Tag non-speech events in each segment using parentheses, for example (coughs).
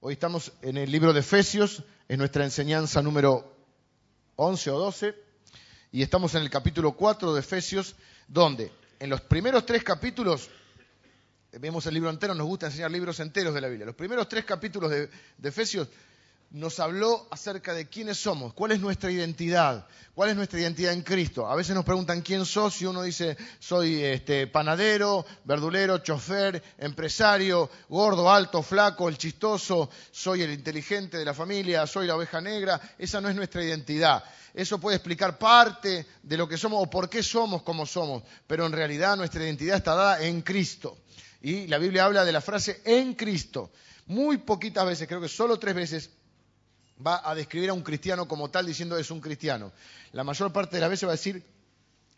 Hoy estamos en el libro de Efesios, es nuestra enseñanza número 11 o 12, y estamos en el capítulo 4 de Efesios, donde en los primeros tres capítulos, vemos el libro entero, nos gusta enseñar libros enteros de la Biblia, los primeros tres capítulos de, de Efesios nos habló acerca de quiénes somos, cuál es nuestra identidad, cuál es nuestra identidad en Cristo. A veces nos preguntan quién sos y uno dice soy este, panadero, verdulero, chofer, empresario, gordo, alto, flaco, el chistoso, soy el inteligente de la familia, soy la oveja negra. Esa no es nuestra identidad. Eso puede explicar parte de lo que somos o por qué somos como somos, pero en realidad nuestra identidad está dada en Cristo. Y la Biblia habla de la frase en Cristo. Muy poquitas veces, creo que solo tres veces va a describir a un cristiano como tal diciendo es un cristiano. La mayor parte de las veces va a decir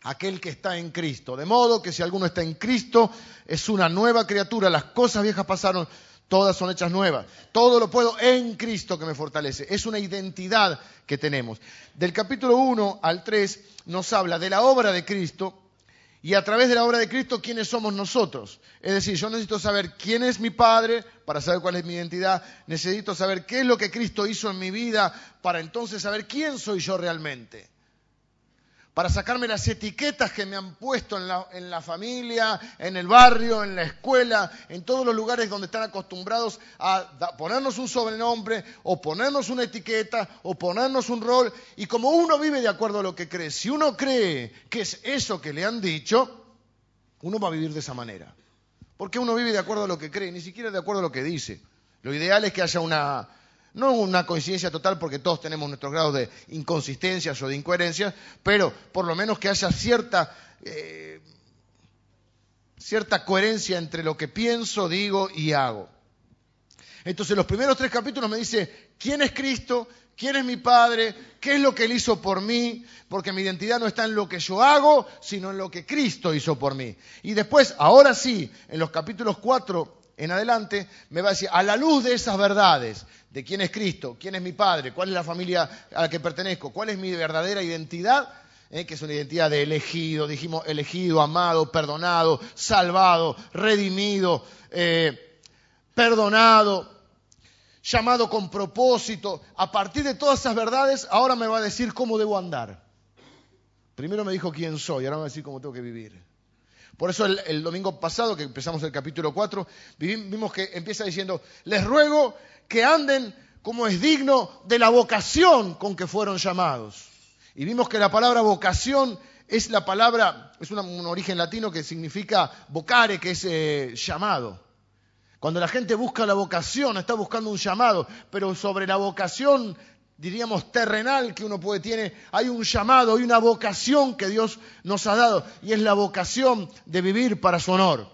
aquel que está en Cristo. De modo que si alguno está en Cristo, es una nueva criatura. Las cosas viejas pasaron, todas son hechas nuevas. Todo lo puedo en Cristo que me fortalece. Es una identidad que tenemos. Del capítulo 1 al 3 nos habla de la obra de Cristo y a través de la obra de Cristo quiénes somos nosotros. Es decir, yo necesito saber quién es mi Padre para saber cuál es mi identidad, necesito saber qué es lo que Cristo hizo en mi vida para entonces saber quién soy yo realmente para sacarme las etiquetas que me han puesto en la, familia, en el barrio, en la escuela, en todos los lugares donde están acostumbrados a ponernos un sobrenombre o ponernos una etiqueta o ponernos un rol. Y como uno vive de acuerdo a lo que cree, si uno cree que es eso que le han dicho, uno va a vivir de esa manera. Porque uno vive de acuerdo a lo que cree, ni siquiera de acuerdo a lo que dice. Lo ideal es que haya una, no una coincidencia total porque todos tenemos nuestros grados de inconsistencias o de incoherencias, pero por lo menos que haya cierta, eh, cierta coherencia entre lo que pienso, digo y hago. Entonces los primeros tres capítulos me dice quién es Cristo, quién es mi Padre, qué es lo que Él hizo por mí, porque mi identidad no está en lo que yo hago, sino en lo que Cristo hizo por mí. Y después, ahora sí, en los capítulos 4 en adelante, me va a decir, a la luz de esas verdades, de quién es Cristo, quién es mi Padre, cuál es la familia a la que pertenezco, cuál es mi verdadera identidad, eh, que es una identidad de elegido, dijimos elegido, amado, perdonado, salvado, redimido, eh, perdonado, llamado con propósito. A partir de todas esas verdades, ahora me va a decir cómo debo andar. Primero me dijo quién soy, ahora me va a decir cómo tengo que vivir. Por eso el, domingo pasado, que empezamos el capítulo 4, vimos que empieza diciendo, les ruego que anden como es digno de la vocación con que fueron llamados. Y vimos que la palabra vocación es la palabra, es un origen latino que significa vocare, que es eh, llamado. Cuando la gente busca la vocación, está buscando un llamado, pero sobre la vocación diríamos, terrenal que uno puede tener, hay un llamado, hay una vocación que Dios nos ha dado y es la vocación de vivir para su honor.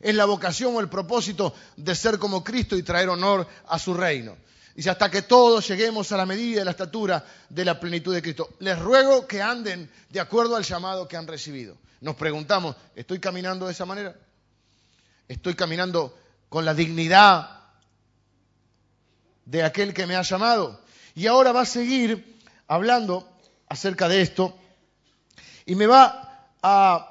Es la vocación o el propósito de ser como Cristo y traer honor a su reino. Dice, hasta que todos lleguemos a la medida de la estatura de la plenitud de Cristo. Les ruego que anden de acuerdo al llamado que han recibido. Nos preguntamos, ¿estoy caminando de esa manera? ¿Estoy caminando con la dignidad de aquel que me ha llamado? Y ahora va a seguir hablando acerca de esto y me va a,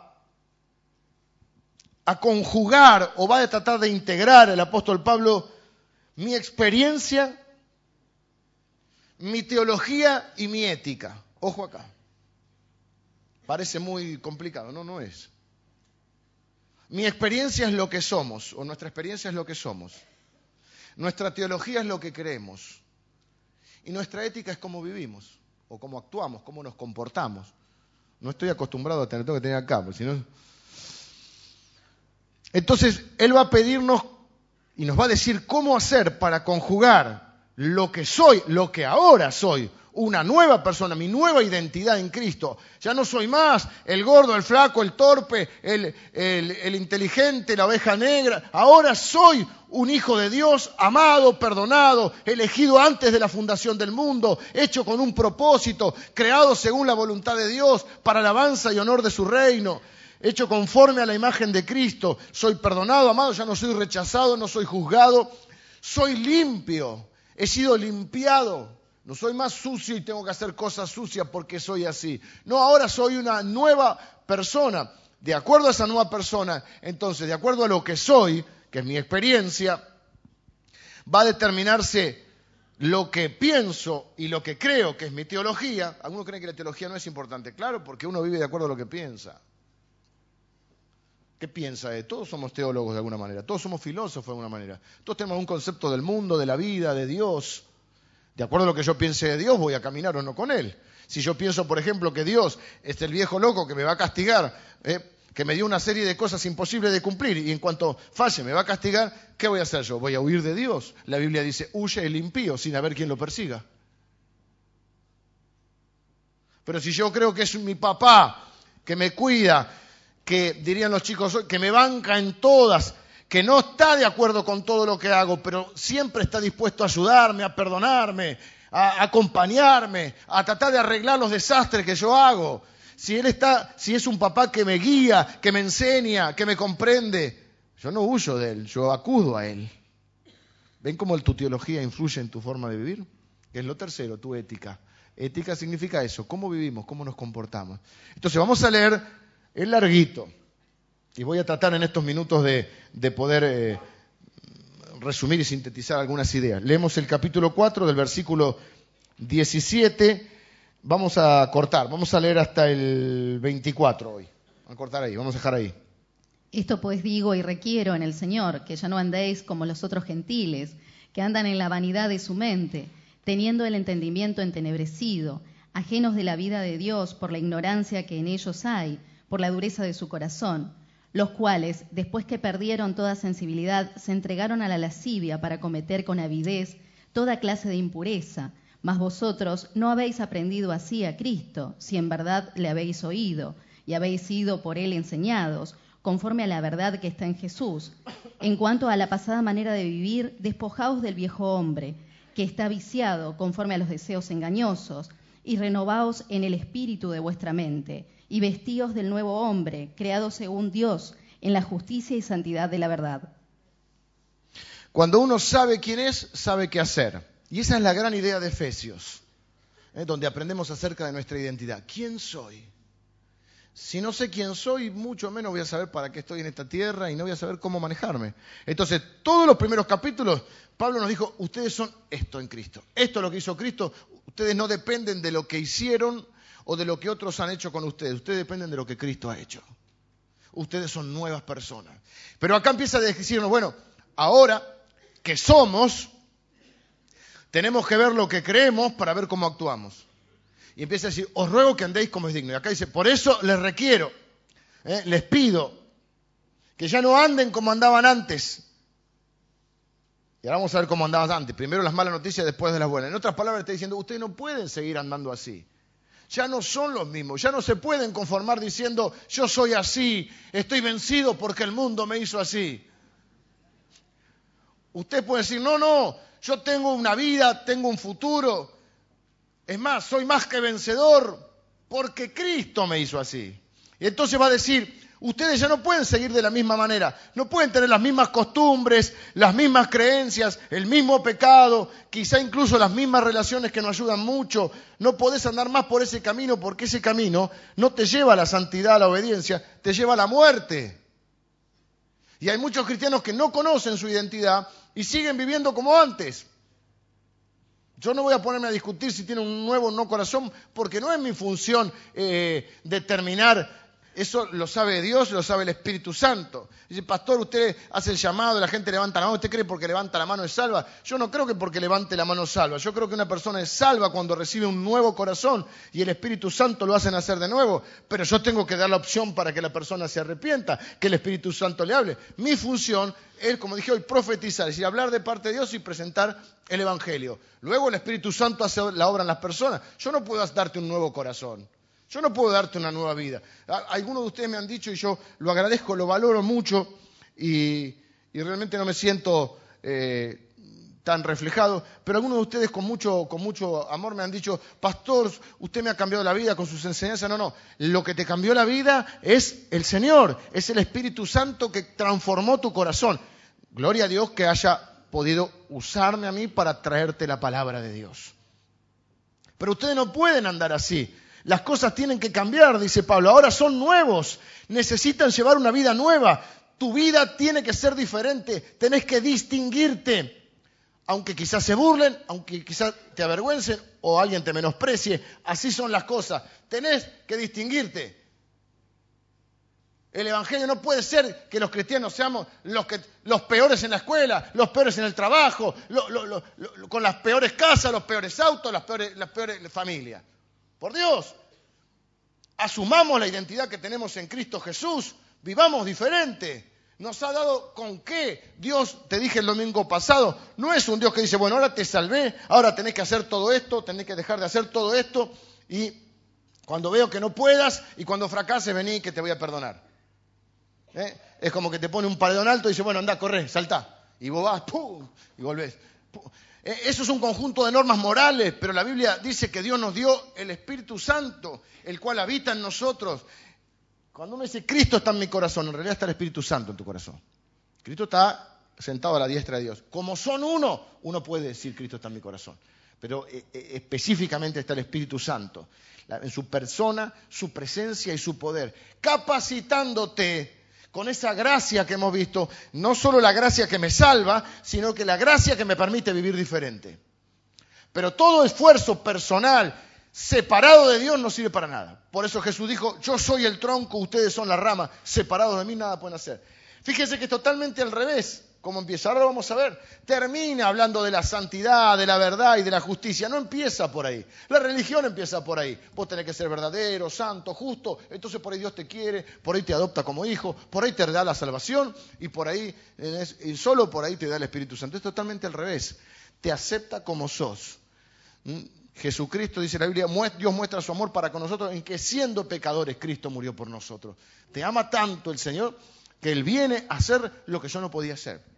conjugar o va a tratar de integrar el apóstol Pablo mi experiencia, mi teología y mi ética. Ojo acá. Parece muy complicado, no, no es. Mi experiencia es lo que somos, o nuestra experiencia es lo que somos. Nuestra teología es lo que creemos. Y nuestra ética es cómo vivimos, o cómo actuamos, cómo nos comportamos. No estoy acostumbrado a tener, tengo que tener acá, porque si no... Entonces, Él va a pedirnos y nos va a decir cómo hacer para conjugar lo que soy, lo que ahora soy, una nueva persona, mi nueva identidad en Cristo. Ya no soy más el gordo, el flaco, el torpe, el, el, inteligente, la oveja negra. Ahora soy un hijo de Dios, amado, perdonado, elegido antes de la fundación del mundo, hecho con un propósito, creado según la voluntad de Dios, para alabanza y honor de su reino hecho conforme a la imagen de Cristo. Soy perdonado, amado, ya no soy rechazado, no soy juzgado. Soy limpio, he sido limpiado no soy más sucio y tengo que hacer cosas sucias porque soy así. No, ahora soy una nueva persona. De acuerdo a esa nueva persona, entonces, de acuerdo a lo que soy, que es mi experiencia, va a determinarse lo que pienso y lo que creo que es mi teología. Algunos creen que la teología no es importante, claro, porque uno vive de acuerdo a lo que piensa. ¿Qué piensa de? Todos somos teólogos de alguna manera, todos somos filósofos de alguna manera, todos tenemos un concepto del mundo, de la vida, de Dios. De acuerdo a lo que yo piense de Dios, voy a caminar o no con Él. Si yo pienso, por ejemplo, que Dios es el viejo loco que me va a castigar, ¿eh? que me dio una serie de cosas imposibles de cumplir y en cuanto falle me va a castigar, ¿qué voy a hacer yo? ¿Voy a huir de Dios? La Biblia dice, huye el impío sin haber quien lo persiga. Pero si yo creo que es mi papá, que me cuida, que dirían los chicos que me banca en todas, que no está de acuerdo con todo lo que hago, pero siempre está dispuesto a ayudarme, a perdonarme, a acompañarme, a tratar de arreglar los desastres que yo hago, si él está, si es un papá que me guía, que me enseña, que me comprende, yo no huyo de él, yo acudo a él. ¿Ven cómo tu teología influye en tu forma de vivir? es lo tercero, tu ética. Ética significa eso, cómo vivimos, cómo nos comportamos. Entonces vamos a leer el larguito y voy a tratar en estos minutos de, poder eh, resumir y sintetizar algunas ideas. Leemos el capítulo 4 del versículo 17 Vamos a cortar, vamos a leer hasta el 24 hoy. Vamos a cortar ahí, vamos a dejar ahí. Esto pues digo y requiero en el Señor, que ya no andéis como los otros gentiles, que andan en la vanidad de su mente, teniendo el entendimiento entenebrecido, ajenos de la vida de Dios por la ignorancia que en ellos hay, por la dureza de su corazón, los cuales, después que perdieron toda sensibilidad, se entregaron a la lascivia para cometer con avidez toda clase de impureza mas vosotros no habéis aprendido así a Cristo, si en verdad le habéis oído y habéis sido por él enseñados, conforme a la verdad que está en Jesús. En cuanto a la pasada manera de vivir, despojaos del viejo hombre, que está viciado conforme a los deseos engañosos, y renovaos en el espíritu de vuestra mente, y vestíos del nuevo hombre, creado según Dios, en la justicia y santidad de la verdad. Cuando uno sabe quién es, sabe qué hacer. Y esa es la gran idea de Efesios, ¿eh? donde aprendemos acerca de nuestra identidad. ¿Quién soy? Si no sé quién soy, mucho menos voy a saber para qué estoy en esta tierra y no voy a saber cómo manejarme. Entonces, todos los primeros capítulos, Pablo nos dijo, ustedes son esto en Cristo. Esto es lo que hizo Cristo. Ustedes no dependen de lo que hicieron o de lo que otros han hecho con ustedes. Ustedes dependen de lo que Cristo ha hecho. Ustedes son nuevas personas. Pero acá empieza a decirnos, bueno, ahora que somos, tenemos que ver lo que creemos para ver cómo actuamos. Y empieza a decir, os ruego que andéis como es digno. Y acá dice, por eso les requiero, ¿eh? les pido, que ya no anden como andaban antes. Y ahora vamos a ver cómo andaban antes. Primero las malas noticias, después de las buenas. En otras palabras, está diciendo, ustedes no pueden seguir andando así. Ya no son los mismos, ya no se pueden conformar diciendo, yo soy así, estoy vencido porque el mundo me hizo así. Usted puede decir, no, no, yo tengo una vida, tengo un futuro. Es más, soy más que vencedor porque Cristo me hizo así. Y entonces va a decir, ustedes ya no pueden seguir de la misma manera, no pueden tener las mismas costumbres, las mismas creencias, el mismo pecado, quizá incluso las mismas relaciones que nos ayudan mucho. No podés andar más por ese camino porque ese camino no te lleva a la santidad, a la obediencia, te lleva a la muerte. Y hay muchos cristianos que no conocen su identidad y siguen viviendo como antes. Yo no voy a ponerme a discutir si tiene un nuevo o no corazón, porque no es mi función eh, determinar eso lo sabe Dios, lo sabe el Espíritu Santo. Dice, pastor, usted hace el llamado, la gente levanta la mano. ¿Usted cree porque levanta la mano es salva? Yo no creo que porque levante la mano salva. Yo creo que una persona es salva cuando recibe un nuevo corazón y el Espíritu Santo lo hace nacer de nuevo. Pero yo tengo que dar la opción para que la persona se arrepienta, que el Espíritu Santo le hable. Mi función es, como dije hoy, profetizar, es decir, hablar de parte de Dios y presentar el Evangelio. Luego el Espíritu Santo hace la obra en las personas. Yo no puedo darte un nuevo corazón. Yo no puedo darte una nueva vida. Algunos de ustedes me han dicho y yo lo agradezco, lo valoro mucho y, realmente no me siento eh, tan reflejado, pero algunos de ustedes con mucho, con mucho amor me han dicho, pastor, usted me ha cambiado la vida con sus enseñanzas. No, no, lo que te cambió la vida es el Señor, es el Espíritu Santo que transformó tu corazón. Gloria a Dios que haya podido usarme a mí para traerte la palabra de Dios. Pero ustedes no pueden andar así. Las cosas tienen que cambiar, dice Pablo. Ahora son nuevos. Necesitan llevar una vida nueva. Tu vida tiene que ser diferente. Tenés que distinguirte. aunque quizás se burlen, aunque quizás te avergüencen o alguien te menosprecie, así son las cosas. Tenés que distinguirte. El Evangelio no puede ser que los cristianos seamos los, que, los peores en la escuela, los peores en el trabajo, con las peores casas, los peores autos, las peores, las peores familias. Por Dios, asumamos la identidad que tenemos en Cristo Jesús, vivamos diferente. Nos ha dado con qué. Dios, te dije el domingo pasado, no es un Dios que dice, bueno, ahora te salvé, ahora tenés que hacer todo esto, tenés que dejar de hacer todo esto, y cuando veo que no puedas y cuando fracases, vení que te voy a perdonar. ¿Eh? Es como que te pone un paredón alto y dice, bueno, anda, corre, salta. Y vos vas, ¡pum! y volvés. Eh, eso es un conjunto de normas morales, pero la Biblia dice que Dios nos dio el Espíritu Santo, el cual habita en nosotros. Cuando uno dice Cristo está en mi corazón, en realidad está el Espíritu Santo en tu corazón. Cristo está sentado a la diestra de Dios. Como son uno, uno puede decir Cristo está en mi corazón. Pero eh, eh, específicamente está el Espíritu Santo, en su persona, su presencia y su poder, capacitándote con esa gracia que hemos visto, no solo la gracia que me salva, sino que la gracia que me permite vivir diferente. Pero todo esfuerzo personal separado de Dios no sirve para nada. Por eso Jesús dijo, yo soy el tronco, ustedes son la rama, separados de mí nada pueden hacer. Fíjense que es totalmente al revés como empieza. Ahora vamos a ver. Termina hablando de la santidad, de la verdad y de la justicia. No empieza por ahí. La religión empieza por ahí. Vos tenés que ser verdadero, santo, justo. Entonces por ahí Dios te quiere, por ahí te adopta como hijo, por ahí te da la salvación y por ahí, y solo por ahí te da el Espíritu Santo. Es totalmente al revés. Te acepta como sos. ¿Mm? Jesucristo, dice la Biblia, Dios muestra su amor para con nosotros en que siendo pecadores Cristo murió por nosotros. Te ama tanto el Señor que Él viene a hacer lo que yo no podía hacer.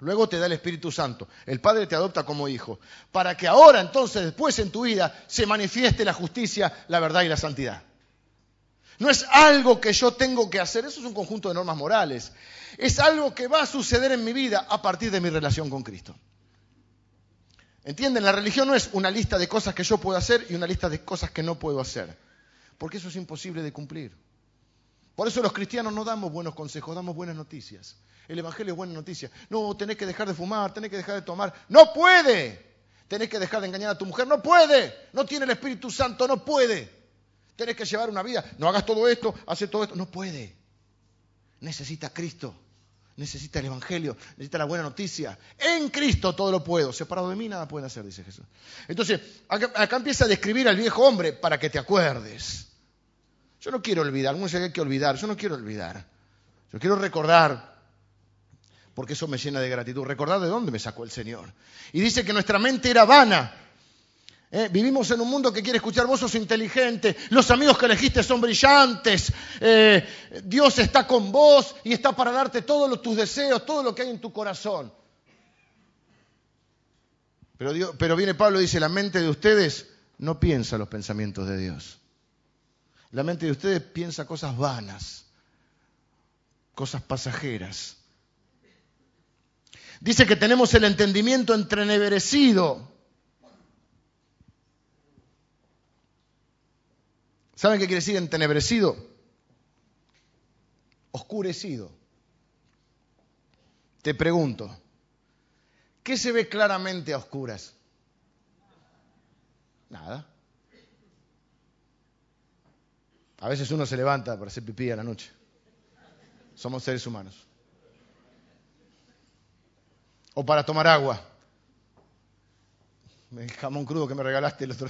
Luego te da el Espíritu Santo. El Padre te adopta como hijo. Para que ahora, entonces, después en tu vida, se manifieste la justicia, la verdad y la santidad. No es algo que yo tengo que hacer, eso es un conjunto de normas morales. Es algo que va a suceder en mi vida a partir de mi relación con Cristo. ¿Entienden? La religión no es una lista de cosas que yo puedo hacer y una lista de cosas que no puedo hacer. Porque eso es imposible de cumplir. Por eso los cristianos no damos buenos consejos, damos buenas noticias. El Evangelio es buena noticia. No, tenés que dejar de fumar, tenés que dejar de tomar. No puede. Tenés que dejar de engañar a tu mujer. No puede. No tiene el Espíritu Santo. No puede. Tenés que llevar una vida. No hagas todo esto, hace todo esto. No puede. Necesita Cristo. Necesita el Evangelio. Necesita la buena noticia. En Cristo todo lo puedo. Separado de mí nada pueden hacer, dice Jesús. Entonces, acá, empieza a describir al viejo hombre para que te acuerdes. Yo no quiero olvidar. Algunos dicen que hay que olvidar. Yo no quiero olvidar. Yo quiero recordar porque eso me llena de gratitud. Recordad de dónde me sacó el Señor. Y dice que nuestra mente era vana. ¿eh? vivimos en un mundo que quiere escuchar, vos sos inteligente, los amigos que elegiste son brillantes, eh, Dios está con vos y está para darte todos tus deseos, todo lo que hay en tu corazón. Pero, pero viene Pablo y dice, la mente de ustedes no piensa los pensamientos de Dios. La mente de ustedes piensa cosas vanas, cosas pasajeras. Dice que tenemos el entendimiento entreneverecido. ¿Saben qué quiere decir entenebrecido? Oscurecido. Te pregunto, ¿qué se ve claramente a oscuras? Nada. A veces uno se levanta para hacer pipí a la noche. Somos seres humanos o para tomar agua. El jamón crudo que me regalaste el otro.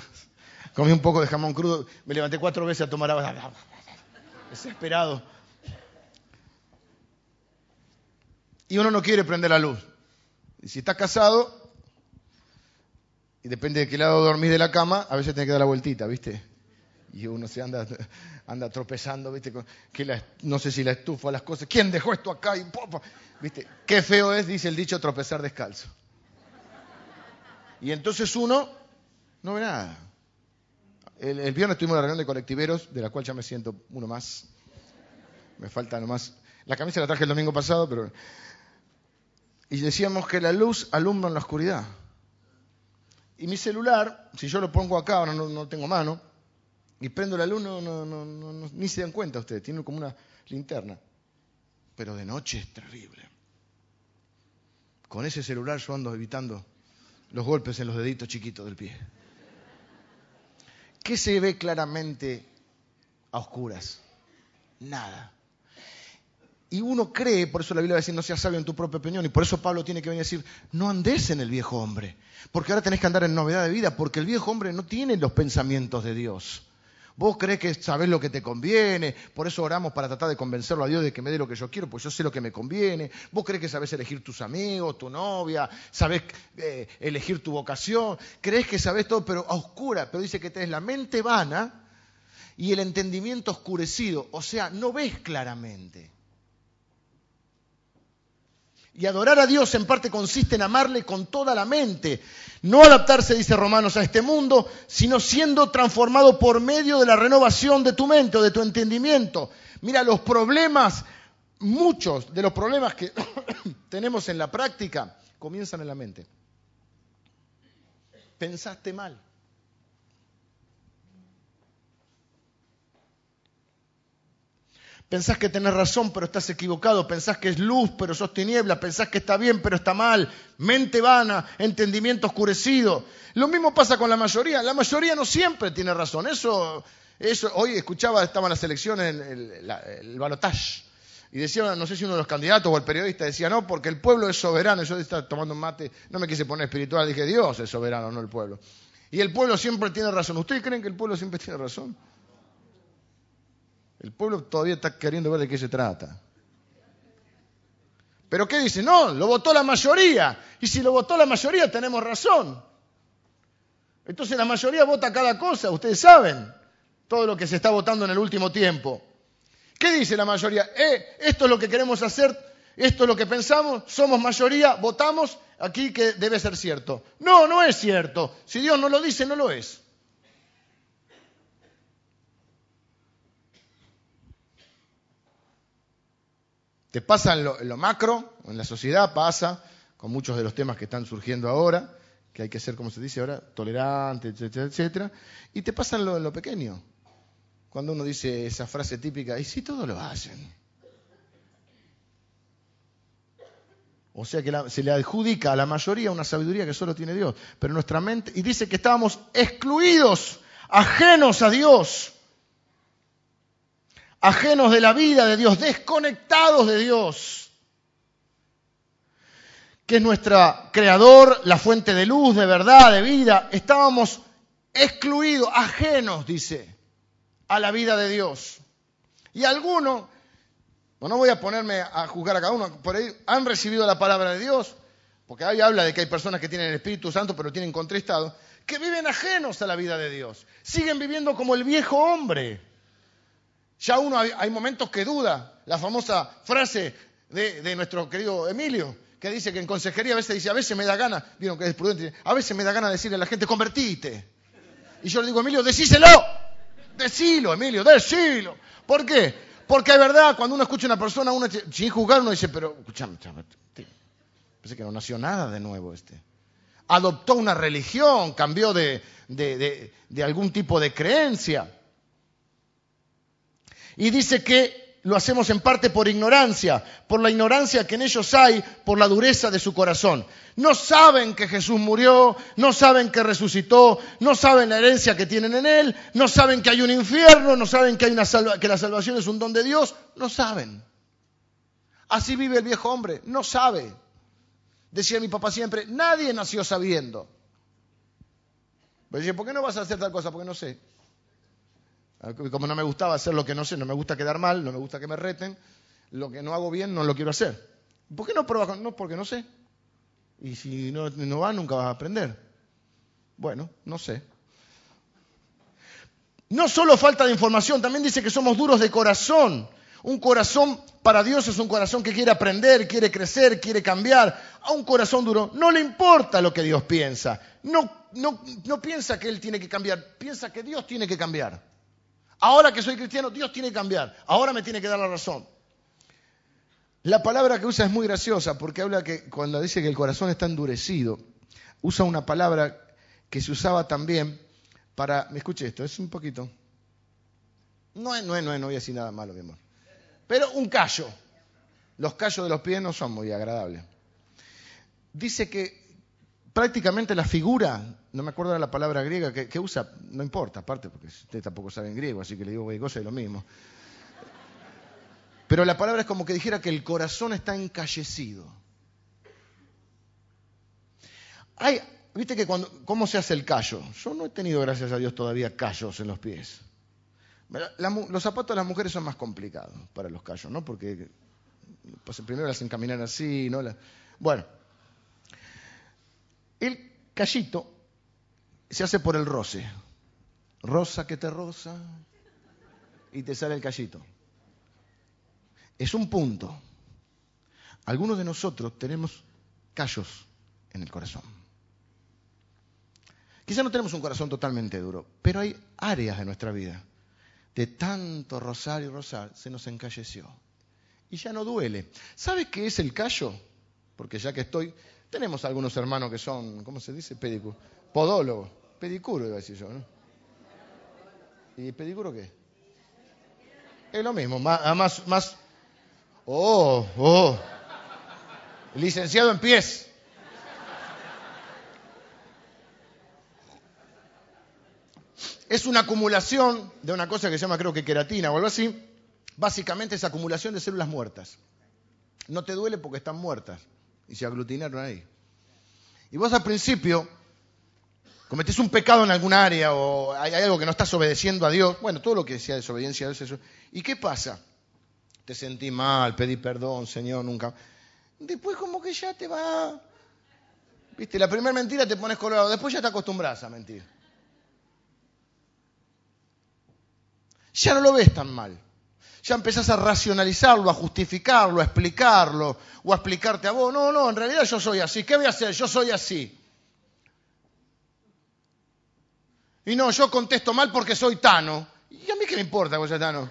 Comí un poco de jamón crudo, me levanté cuatro veces a tomar agua. Desesperado. Y uno no quiere prender la luz. Y si está casado, y depende de qué lado dormís de la cama, a veces tiene que dar la vueltita, ¿viste? Y uno se anda, anda tropezando, ¿viste? Que no sé si la estufa, las cosas. ¿Quién dejó esto acá? Y, ¿Viste? Qué feo es, dice el dicho, tropezar descalzo. Y entonces uno no ve nada. El, viernes tuvimos una reunión de colectiveros, de la cual ya me siento uno más. Me falta nomás. La camisa la traje el domingo pasado, pero. Y decíamos que la luz alumbra en la oscuridad. Y mi celular, si yo lo pongo acá, ahora no, no tengo mano, y prendo la luz, no, no, ni se dan cuenta ustedes, tiene como una linterna pero de noche es terrible. Con ese celular yo ando evitando los golpes en los deditos chiquitos del pie. ¿Qué se ve claramente a oscuras? Nada. Y uno cree, por eso la Biblia va a decir, no seas sabio en tu propia opinión, y por eso Pablo tiene que venir a decir, no andes en el viejo hombre, porque ahora tenés que andar en novedad de vida, porque el viejo hombre no tiene los pensamientos de Dios. Vos crees que sabés lo que te conviene, por eso oramos para tratar de convencerlo a Dios de que me dé lo que yo quiero, pues yo sé lo que me conviene. Vos crees que sabés elegir tus amigos, tu novia, sabés eh, elegir tu vocación, crees que sabés todo, pero a oscura, pero dice que tenés la mente vana y el entendimiento oscurecido, o sea, no ves claramente. Y adorar a Dios en parte consiste en amarle con toda la mente. No adaptarse, dice Romanos, a este mundo, sino siendo transformado por medio de la renovación de tu mente o de tu entendimiento. Mira, los problemas, muchos de los problemas que (coughs) tenemos en la práctica, comienzan en la mente. Pensaste mal. Pensás que tenés razón, pero estás equivocado. Pensás que es luz, pero sos tiniebla. Pensás que está bien, pero está mal. Mente vana, entendimiento oscurecido. Lo mismo pasa con la mayoría. La mayoría no siempre tiene razón. Eso, eso hoy escuchaba, estaba en las elecciones, el, el, balotage. Y decía, no sé si uno de los candidatos o el periodista decía, no, porque el pueblo es soberano. Yo estaba tomando un mate, no me quise poner espiritual, dije, Dios es soberano, no el pueblo. Y el pueblo siempre tiene razón. ¿Ustedes creen que el pueblo siempre tiene razón? El pueblo todavía está queriendo ver de qué se trata. Pero ¿qué dice? No, lo votó la mayoría. Y si lo votó la mayoría, tenemos razón. Entonces la mayoría vota cada cosa, ustedes saben todo lo que se está votando en el último tiempo. ¿Qué dice la mayoría? Eh, esto es lo que queremos hacer, esto es lo que pensamos, somos mayoría, votamos, aquí que debe ser cierto. No, no es cierto. Si Dios no lo dice, no lo es. Te pasa en lo, macro, en la sociedad pasa, con muchos de los temas que están surgiendo ahora, que hay que ser, como se dice ahora, tolerante, etcétera, etcétera. Y te pasa en lo, pequeño. Cuando uno dice esa frase típica, y si todo lo hacen. O sea que se le adjudica a la mayoría una sabiduría que solo tiene Dios. Pero nuestra mente, y dice que estábamos excluidos, ajenos a Dios ajenos de la vida de Dios, desconectados de Dios, que es nuestro creador, la fuente de luz, de verdad, de vida. Estábamos excluidos, ajenos, dice, a la vida de Dios. Y algunos, no voy a ponerme a juzgar a cada uno, por han recibido la palabra de Dios, porque ahí habla de que hay personas que tienen el Espíritu Santo pero tienen contristado, que viven ajenos a la vida de Dios, siguen viviendo como el viejo hombre. Ya uno hay, momentos que duda. La famosa frase de, nuestro querido Emilio, que dice que en consejería a veces dice, a veces me da gana, vieron que es prudente, a veces me da gana decirle a la gente, convertite. Y yo le digo, Emilio, decíselo. Decilo, Emilio, decilo. ¿Por qué? Porque es verdad, cuando uno escucha a una persona, uno, sin juzgar, uno dice, pero, escúchame, parece que no nació nada de nuevo este. Adoptó una religión, cambió de algún tipo de creencia. Y dice que lo hacemos en parte por ignorancia, por la ignorancia que en ellos hay, por la dureza de su corazón. No saben que Jesús murió, no saben que resucitó, no saben la herencia que tienen en Él, no saben que hay un infierno, no saben que, hay una que la salvación es un don de Dios, no saben. Así vive el viejo hombre, no sabe. Decía mi papá siempre, nadie nació sabiendo. Pero dice, ¿por qué no vas a hacer tal cosa? Porque no sé. Como no me gustaba hacer lo que no sé, no me gusta quedar mal, no me gusta que me reten, lo que no hago bien no lo quiero hacer. ¿Por qué no pruebas? No, porque no sé. Y si no, no vas, nunca vas a aprender. Bueno, no sé. No solo falta de información, también dice que somos duros de corazón. Un corazón para Dios es un corazón que quiere aprender, quiere crecer, quiere cambiar. A un corazón duro no le importa lo que Dios piensa. No, no, no piensa que Él tiene que cambiar, piensa que Dios tiene que cambiar. Ahora que soy cristiano, Dios tiene que cambiar. Ahora me tiene que dar la razón. La palabra que usa es muy graciosa porque habla que cuando dice que el corazón está endurecido, usa una palabra que se usaba también para. Me escuche esto, es un poquito. No, es, no, es, no, es, no voy a decir nada malo, mi amor. Pero un callo. Los callos de los pies no son muy agradables. Dice que prácticamente la figura, no me acuerdo de la palabra griega que, usa, no importa, aparte, porque ustedes tampoco saben griego, así que le digo cualquier cosa y lo mismo. Pero la palabra es como que dijera que el corazón está encallecido. Hay, ¿Viste que cuando, cómo se hace el callo? Yo no he tenido, gracias a Dios, todavía callos en los pies. los zapatos de las mujeres son más complicados para los callos, ¿no? Porque pues, primero las encaminan así, ¿no? bueno, el callito se hace por el roce. Rosa que te rosa y te sale el callito. Es un punto. Algunos de nosotros tenemos callos en el corazón. Quizá no tenemos un corazón totalmente duro, pero hay áreas de nuestra vida. De tanto rozar y rozar, se nos encalleció. Y ya no duele. ¿Sabes qué es el callo? Porque ya que estoy, tenemos algunos hermanos que son, ¿cómo se dice? Pedicuro. Podólogo. Pedicuro iba a decir yo, ¿no? ¿Y pedicuro qué? Es lo mismo, más, más, oh, oh, licenciado en pies. es una acumulación de una cosa que se llama creo que queratina o algo así. Básicamente es acumulación de células muertas. No te duele porque están muertas y se aglutinaron ahí. Y vos al principio cometés un pecado en alguna área o hay algo que no estás obedeciendo a Dios, bueno, todo lo que sea desobediencia a Dios, eso. ¿Y qué pasa? Te sentí mal, pedí perdón, Señor, nunca. Después como que ya te va... Viste, la primera mentira te pones colorado, después ya te acostumbras a mentir. ya no lo ves tan mal. Ya empezás a racionalizarlo, a justificarlo, a explicarlo, o a explicarte a vos. No, no, en realidad yo soy así. ¿Qué voy a hacer? Yo soy así. Y no, yo contesto mal porque soy Tano. ¿Y a mí qué me importa que sea Tano?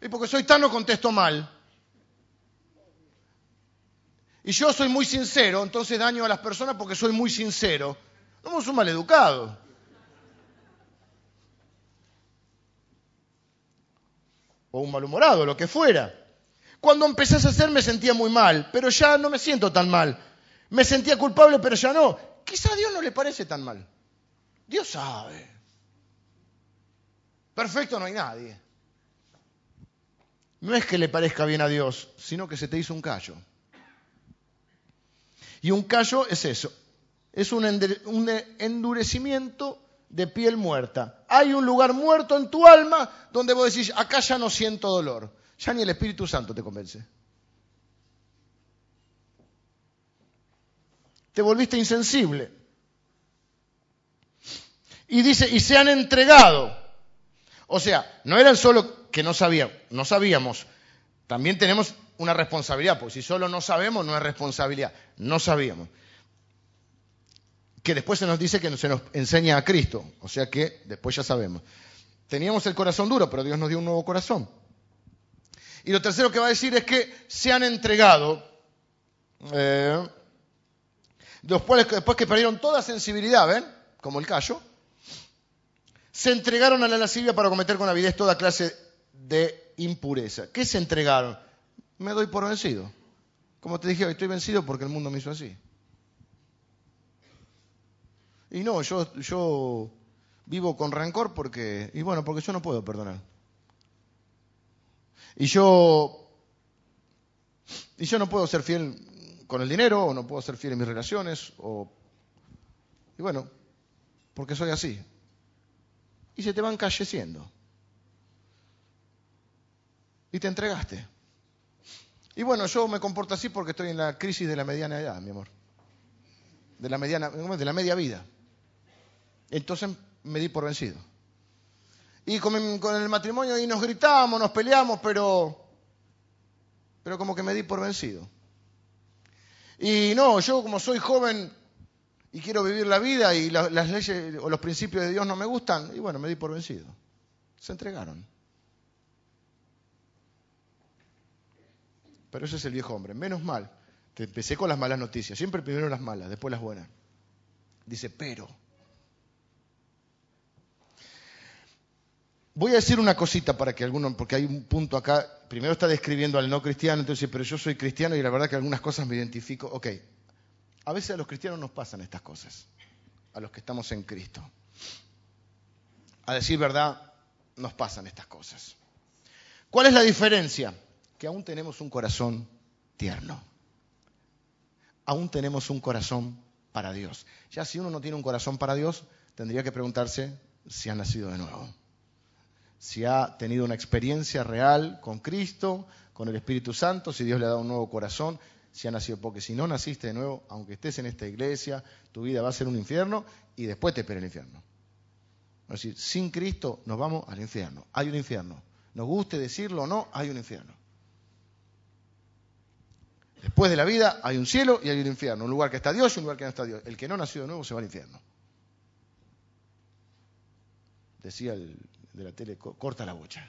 Y porque soy Tano contesto mal. Y yo soy muy sincero, entonces daño a las personas porque soy muy sincero. Somos un maleducado. O un malhumorado, lo que fuera. Cuando empecé a hacer me sentía muy mal, pero ya no me siento tan mal. Me sentía culpable, pero ya no. Quizá a Dios no le parece tan mal. Dios sabe. Perfecto no hay nadie. No es que le parezca bien a Dios, sino que se te hizo un callo. Y un callo es eso, es un endurecimiento de piel muerta. Hay un lugar muerto en tu alma donde vos decís, acá ya no siento dolor. Ya ni el Espíritu Santo te convence. Te volviste insensible. Y dice, y se han entregado. O sea, no eran solo que no sabíamos, no sabíamos. También tenemos una responsabilidad, porque si solo no sabemos, no es responsabilidad. No sabíamos que después se nos dice que se nos enseña a Cristo, o sea que después ya sabemos. Teníamos el corazón duro, pero Dios nos dio un nuevo corazón. Y lo tercero que va a decir es que se han entregado, eh, después, después que perdieron toda sensibilidad, ¿ven? Como el callo, se entregaron a la lascivia para cometer con avidez toda clase de impureza. ¿Qué se entregaron? Me doy por vencido. Como te dije, estoy vencido porque el mundo me hizo así. Y no, yo, yo vivo con rencor porque, y bueno, porque yo no puedo perdonar. Y yo, y yo no puedo ser fiel con el dinero, o no puedo ser fiel en mis relaciones, o, y bueno, porque soy así. Y se te van calleciendo. Y te entregaste. Y bueno, yo me comporto así porque estoy en la crisis de la mediana edad, mi amor. De la mediana, de la media vida. Entonces me di por vencido. Y con, el matrimonio ahí nos gritamos, nos peleamos, pero, pero como que me di por vencido. Y no, yo como soy joven y quiero vivir la vida y las leyes o los principios de Dios no me gustan, y bueno, me di por vencido. Se entregaron. Pero ese es el viejo hombre. Menos mal. Te empecé con las malas noticias. Siempre primero las malas, después las buenas. Dice, pero Voy a decir una cosita para que alguno, porque hay un punto acá, primero está describiendo al no cristiano, entonces, pero yo soy cristiano y la verdad que algunas cosas me identifico. Ok, A veces a los cristianos nos pasan estas cosas, a los que estamos en Cristo. A decir verdad, nos pasan estas cosas. ¿Cuál es la diferencia? Que aún tenemos un corazón tierno. Aún tenemos un corazón para Dios. Ya si uno no tiene un corazón para Dios, tendría que preguntarse si ha nacido de nuevo. Si ha tenido una experiencia real con Cristo, con el Espíritu Santo, si Dios le ha dado un nuevo corazón, si ha nacido, porque si no naciste de nuevo, aunque estés en esta iglesia, tu vida va a ser un infierno y después te espera el infierno. Es decir, sin Cristo nos vamos al infierno. Hay un infierno. Nos guste decirlo o no, hay un infierno. Después de la vida hay un cielo y hay un infierno. Un lugar que está Dios y un lugar que no está Dios. El que no nació de nuevo se va al infierno. Decía el de la tele, corta la bocha.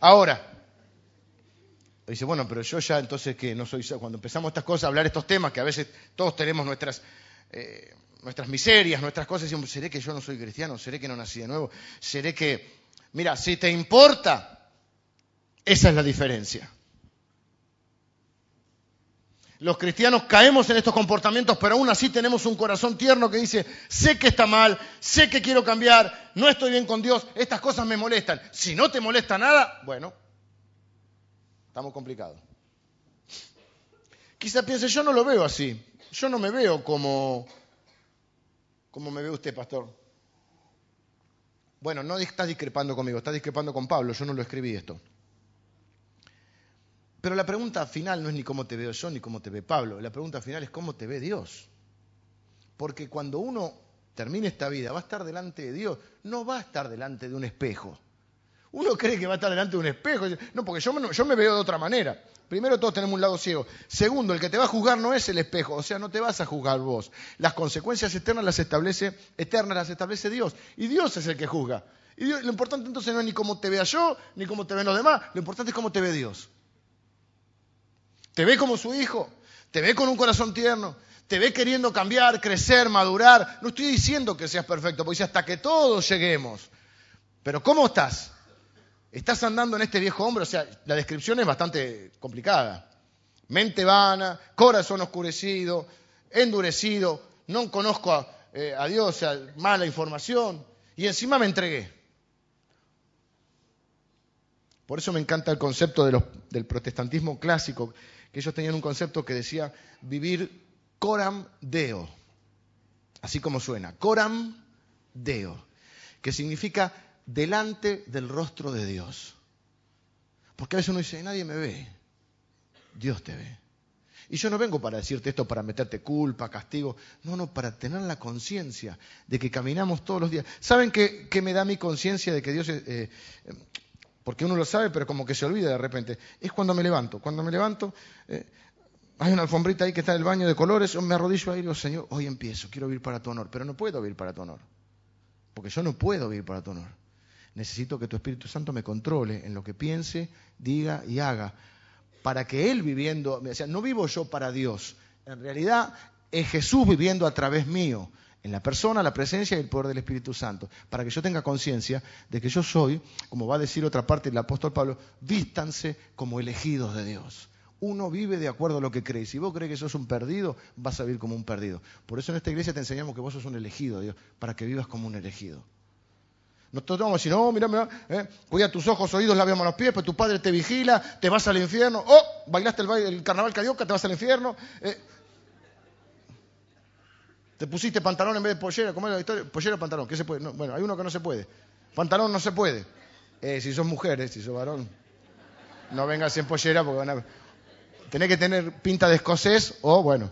Ahora, dice, bueno, pero yo ya entonces que no soy... Cuando empezamos estas cosas, a hablar estos temas, que a veces todos tenemos nuestras... Eh, nuestras miserias, nuestras cosas, decimos, ¿seré que yo no soy cristiano? ¿Seré que no nací de nuevo? ¿Seré que... Mira, si te importa, esa es la diferencia. Los cristianos caemos en estos comportamientos, pero aún así tenemos un corazón tierno que dice, sé que está mal, sé que quiero cambiar, no estoy bien con Dios, estas cosas me molestan. Si no te molesta nada, bueno, estamos complicados. Quizá piense, yo no lo veo así, yo no me veo como ¿Cómo me ve usted, pastor? Bueno, no está discrepando conmigo, está discrepando con Pablo, yo no lo escribí esto. Pero la pregunta final no es ni cómo te veo yo ni cómo te ve Pablo, la pregunta final es cómo te ve Dios. Porque cuando uno termine esta vida va a estar delante de Dios, no va a estar delante de un espejo. Uno cree que va a estar delante de un espejo. No, porque yo, yo me veo de otra manera. Primero, todos tenemos un lado ciego. Segundo, el que te va a juzgar no es el espejo, o sea, no te vas a juzgar vos. Las consecuencias eternas las establece, eternas las establece Dios. Y Dios es el que juzga. Y lo importante entonces no es ni cómo te vea yo, ni cómo te ven los demás, lo importante es cómo te ve Dios. Te ve como su hijo, te ve con un corazón tierno, te ve queriendo cambiar, crecer, madurar. No estoy diciendo que seas perfecto, porque dice hasta que todos lleguemos. Pero ¿cómo estás? Estás andando en este viejo hombre, o sea, la descripción es bastante complicada. Mente vana, corazón oscurecido, endurecido, no conozco a, eh, Dios, o sea, mala información, y encima me entregué. Por eso me encanta el concepto del protestantismo clásico, que ellos tenían un concepto que decía vivir coram deo, así como suena, coram deo, que significa delante del rostro de Dios. Porque a veces uno dice, nadie me ve, Dios te ve. Y yo no vengo para decirte esto para meterte culpa, castigo, no, no, para tener la conciencia de que caminamos todos los días. ¿Saben qué, me da mi conciencia de que Dios es... Eh, porque uno lo sabe, pero como que se olvida de repente. Es cuando me levanto. Cuando me levanto, eh, hay una alfombrita ahí que está en el baño de colores, me arrodillo ahí y digo, Señor, hoy empiezo, quiero vivir para tu honor, pero no puedo vivir para tu honor. Porque yo no puedo vivir para tu honor necesito que tu Espíritu Santo me controle en lo que piense, diga y haga, para que Él viviendo, o sea, no vivo yo para Dios, en realidad es Jesús viviendo a través mío, en la persona, la presencia y el poder del Espíritu Santo, para que yo tenga conciencia de que yo soy, como va a decir otra parte del apóstol Pablo, vístanse como elegidos de Dios. Uno vive de acuerdo a lo que cree. Si vos crees que sos un perdido, vas a vivir como un perdido. Por eso en esta iglesia te enseñamos que vos sos un elegido de Dios, para que vivas como un elegido. Nosotros vamos a decir, no, mira, mira, eh, cuida tus ojos, oídos, labios, manos, pies, pues tu padre te vigila, te vas al infierno. Oh, bailaste el, el carnaval carioca, te vas al infierno. Eh. Te pusiste pantalón en vez de pollera, ¿cómo es la historia? Pollera o pantalón, ¿qué se puede? bueno, hay uno que no se puede. Pantalón no se puede. Eh, si sos mujer, si sos varón, no vengas en pollera porque van a... Tenés que tener pinta de escocés o, bueno,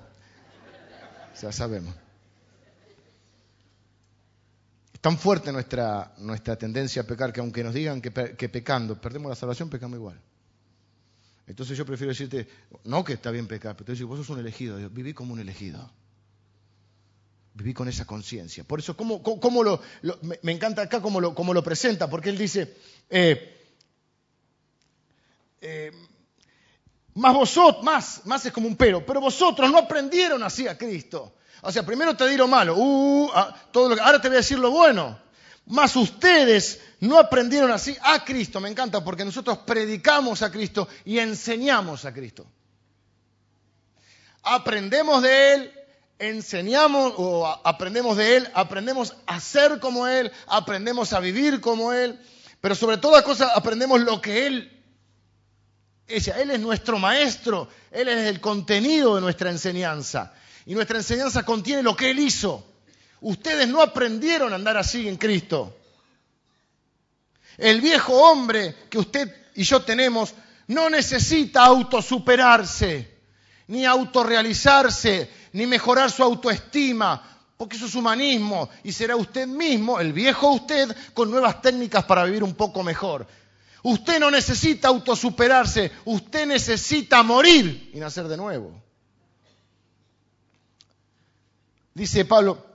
ya sabemos tan fuerte nuestra, nuestra tendencia a pecar que aunque nos digan que, pecando perdemos la salvación, pecamos igual. Entonces yo prefiero decirte, no que está bien pecar, pero te digo, vos sos un elegido, viví como un elegido. Viví con esa conciencia. Por eso, ¿cómo, cómo me, encanta acá cómo lo, cómo lo presenta, porque él dice, eh, eh, más vosotros, más, más es como un pero, pero vosotros no aprendieron así a Cristo. O sea, primero te di lo malo, uh, ah, todo lo ahora te voy a decir lo bueno. Más ustedes no aprendieron así a Cristo. Me encanta porque nosotros predicamos a Cristo y enseñamos a Cristo. Aprendemos de Él, enseñamos o aprendemos de Él, aprendemos a ser como Él, aprendemos a vivir como Él, pero sobre todas cosas aprendemos lo que Él es. Él es nuestro maestro, Él es el contenido de nuestra enseñanza. Y nuestra enseñanza contiene lo que Él hizo. Ustedes no aprendieron a andar así en Cristo. El viejo hombre que usted y yo tenemos no necesita autosuperarse, ni autorrealizarse, ni mejorar su autoestima, porque eso es humanismo y será usted mismo, el viejo usted, con nuevas técnicas para vivir un poco mejor. Usted no necesita autosuperarse, usted necesita morir y nacer de nuevo. Dice Pablo,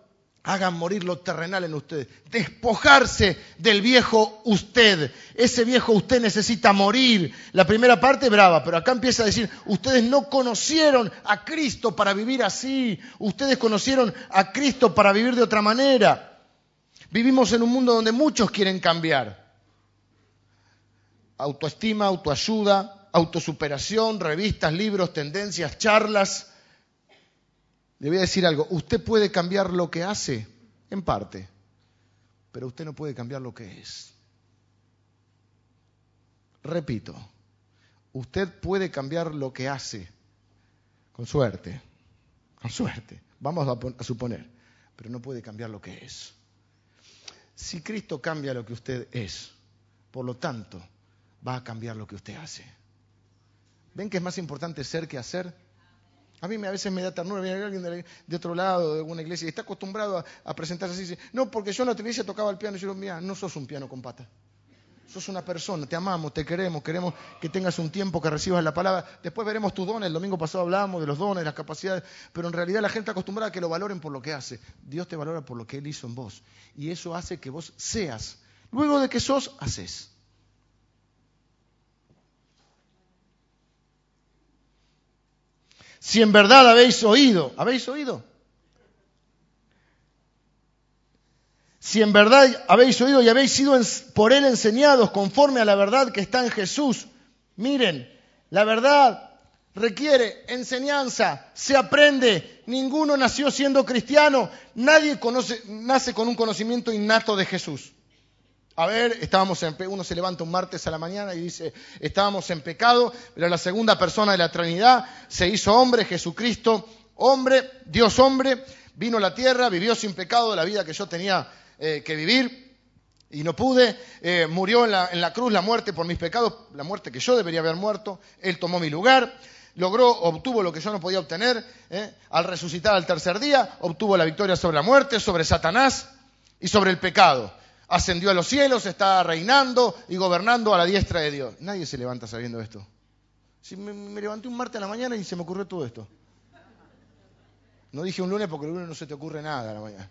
hagan morir lo terrenal en ustedes, despojarse del viejo usted. Ese viejo usted necesita morir. La primera parte brava, pero acá empieza a decir, ustedes no conocieron a Cristo para vivir así, ustedes conocieron a Cristo para vivir de otra manera. Vivimos en un mundo donde muchos quieren cambiar. Autoestima, autoayuda, autosuperación, revistas, libros, tendencias, charlas le voy a decir algo, usted puede cambiar lo que hace, en parte, pero usted no puede cambiar lo que es. Repito, usted puede cambiar lo que hace, con suerte, con suerte, vamos a, suponer, pero no puede cambiar lo que es. Si Cristo cambia lo que usted es, por lo tanto, va a cambiar lo que usted hace. ¿Ven que es más importante ser que hacer? A mí a veces me da ternura, viene alguien de, otro lado, de alguna iglesia, y está acostumbrado a, presentarse así. Dice, no, porque yo en la otra iglesia tocaba el piano. Y yo digo, mira, no sos un piano con pata. Sos una persona, te amamos, te queremos, queremos que tengas un tiempo, que recibas la palabra. Después veremos tus dones. El domingo pasado hablábamos de los dones, las capacidades, pero en realidad la gente está acostumbrada a que lo valoren por lo que hace. Dios te valora por lo que Él hizo en vos. Y eso hace que vos seas. Luego de que sos, haces. Si en verdad habéis oído, ¿habéis oído? Si en verdad habéis oído y habéis sido por Él enseñados conforme a la verdad que está en Jesús, miren, la verdad requiere enseñanza, se aprende. Ninguno nació siendo cristiano, nadie nace con un conocimiento innato de Jesús. A ver, estábamos en, uno se levanta un martes a la mañana y dice, estábamos en pecado, pero la segunda persona de la Trinidad se hizo hombre, Jesucristo, hombre, Dios hombre, vino a la tierra, vivió sin pecado la vida que yo tenía eh, que vivir y no pude, eh, murió en la, en la cruz la muerte por mis pecados, la muerte que yo debería haber muerto, Él tomó mi lugar, logró, obtuvo lo que yo no podía obtener, eh, al resucitar al tercer día, obtuvo la victoria sobre la muerte, sobre Satanás y sobre el pecado ascendió a los cielos, está reinando y gobernando a la diestra de Dios. Nadie se levanta sabiendo esto. Si me, levanté un martes a la mañana y se me ocurrió todo esto. No dije un lunes porque el lunes no se te ocurre nada a la mañana.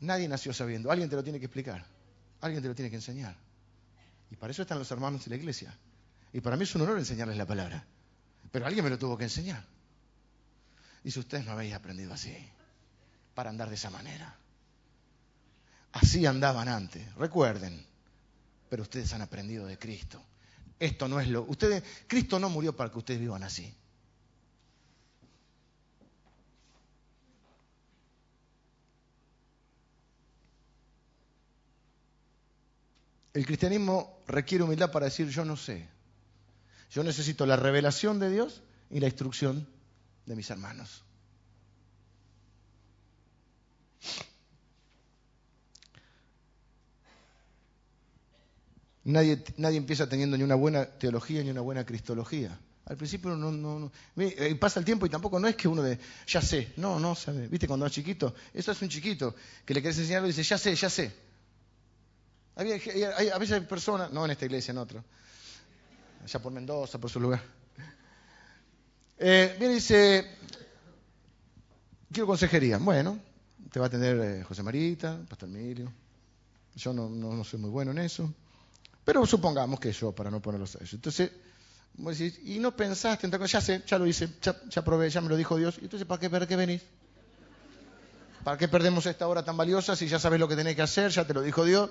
Nadie nació sabiendo. Alguien te lo tiene que explicar. Alguien te lo tiene que enseñar. Y para eso están los hermanos de la iglesia. Y para mí es un honor enseñarles la palabra. Pero alguien me lo tuvo que enseñar. Y si ustedes no habéis aprendido así, para andar de esa manera. Así andaban antes, recuerden. Pero ustedes han aprendido de Cristo. Esto no es lo. Ustedes, Cristo no murió para que ustedes vivan así. El cristianismo requiere humildad para decir yo no sé. Yo necesito la revelación de Dios y la instrucción de mis hermanos. Nadie, nadie empieza teniendo ni una buena teología ni una buena cristología. Al principio no, no, no. Eh, pasa el tiempo y tampoco no es que uno de, ya sé, no, no sabe. ¿Viste cuando es chiquito? Eso es un chiquito que le querés enseñar y dice, ya sé, ya sé. a veces hay personas, no en esta iglesia, en otro, allá por Mendoza, por su lugar. Eh, viene y dice, quiero consejería. Bueno, te va a tener eh, José Marita, Pastor Emilio. Yo no, no soy muy bueno en eso. Pero supongamos que yo, para no ponerlo a eso. Entonces, y no pensaste en tal cosa, ya sé, ya lo hice, ya, probé, ya me lo dijo Dios. Entonces, ¿para qué, ¿para qué venís? ¿Para qué perdemos esta hora tan valiosa si ya sabes lo que tenés que hacer, ya te lo dijo Dios?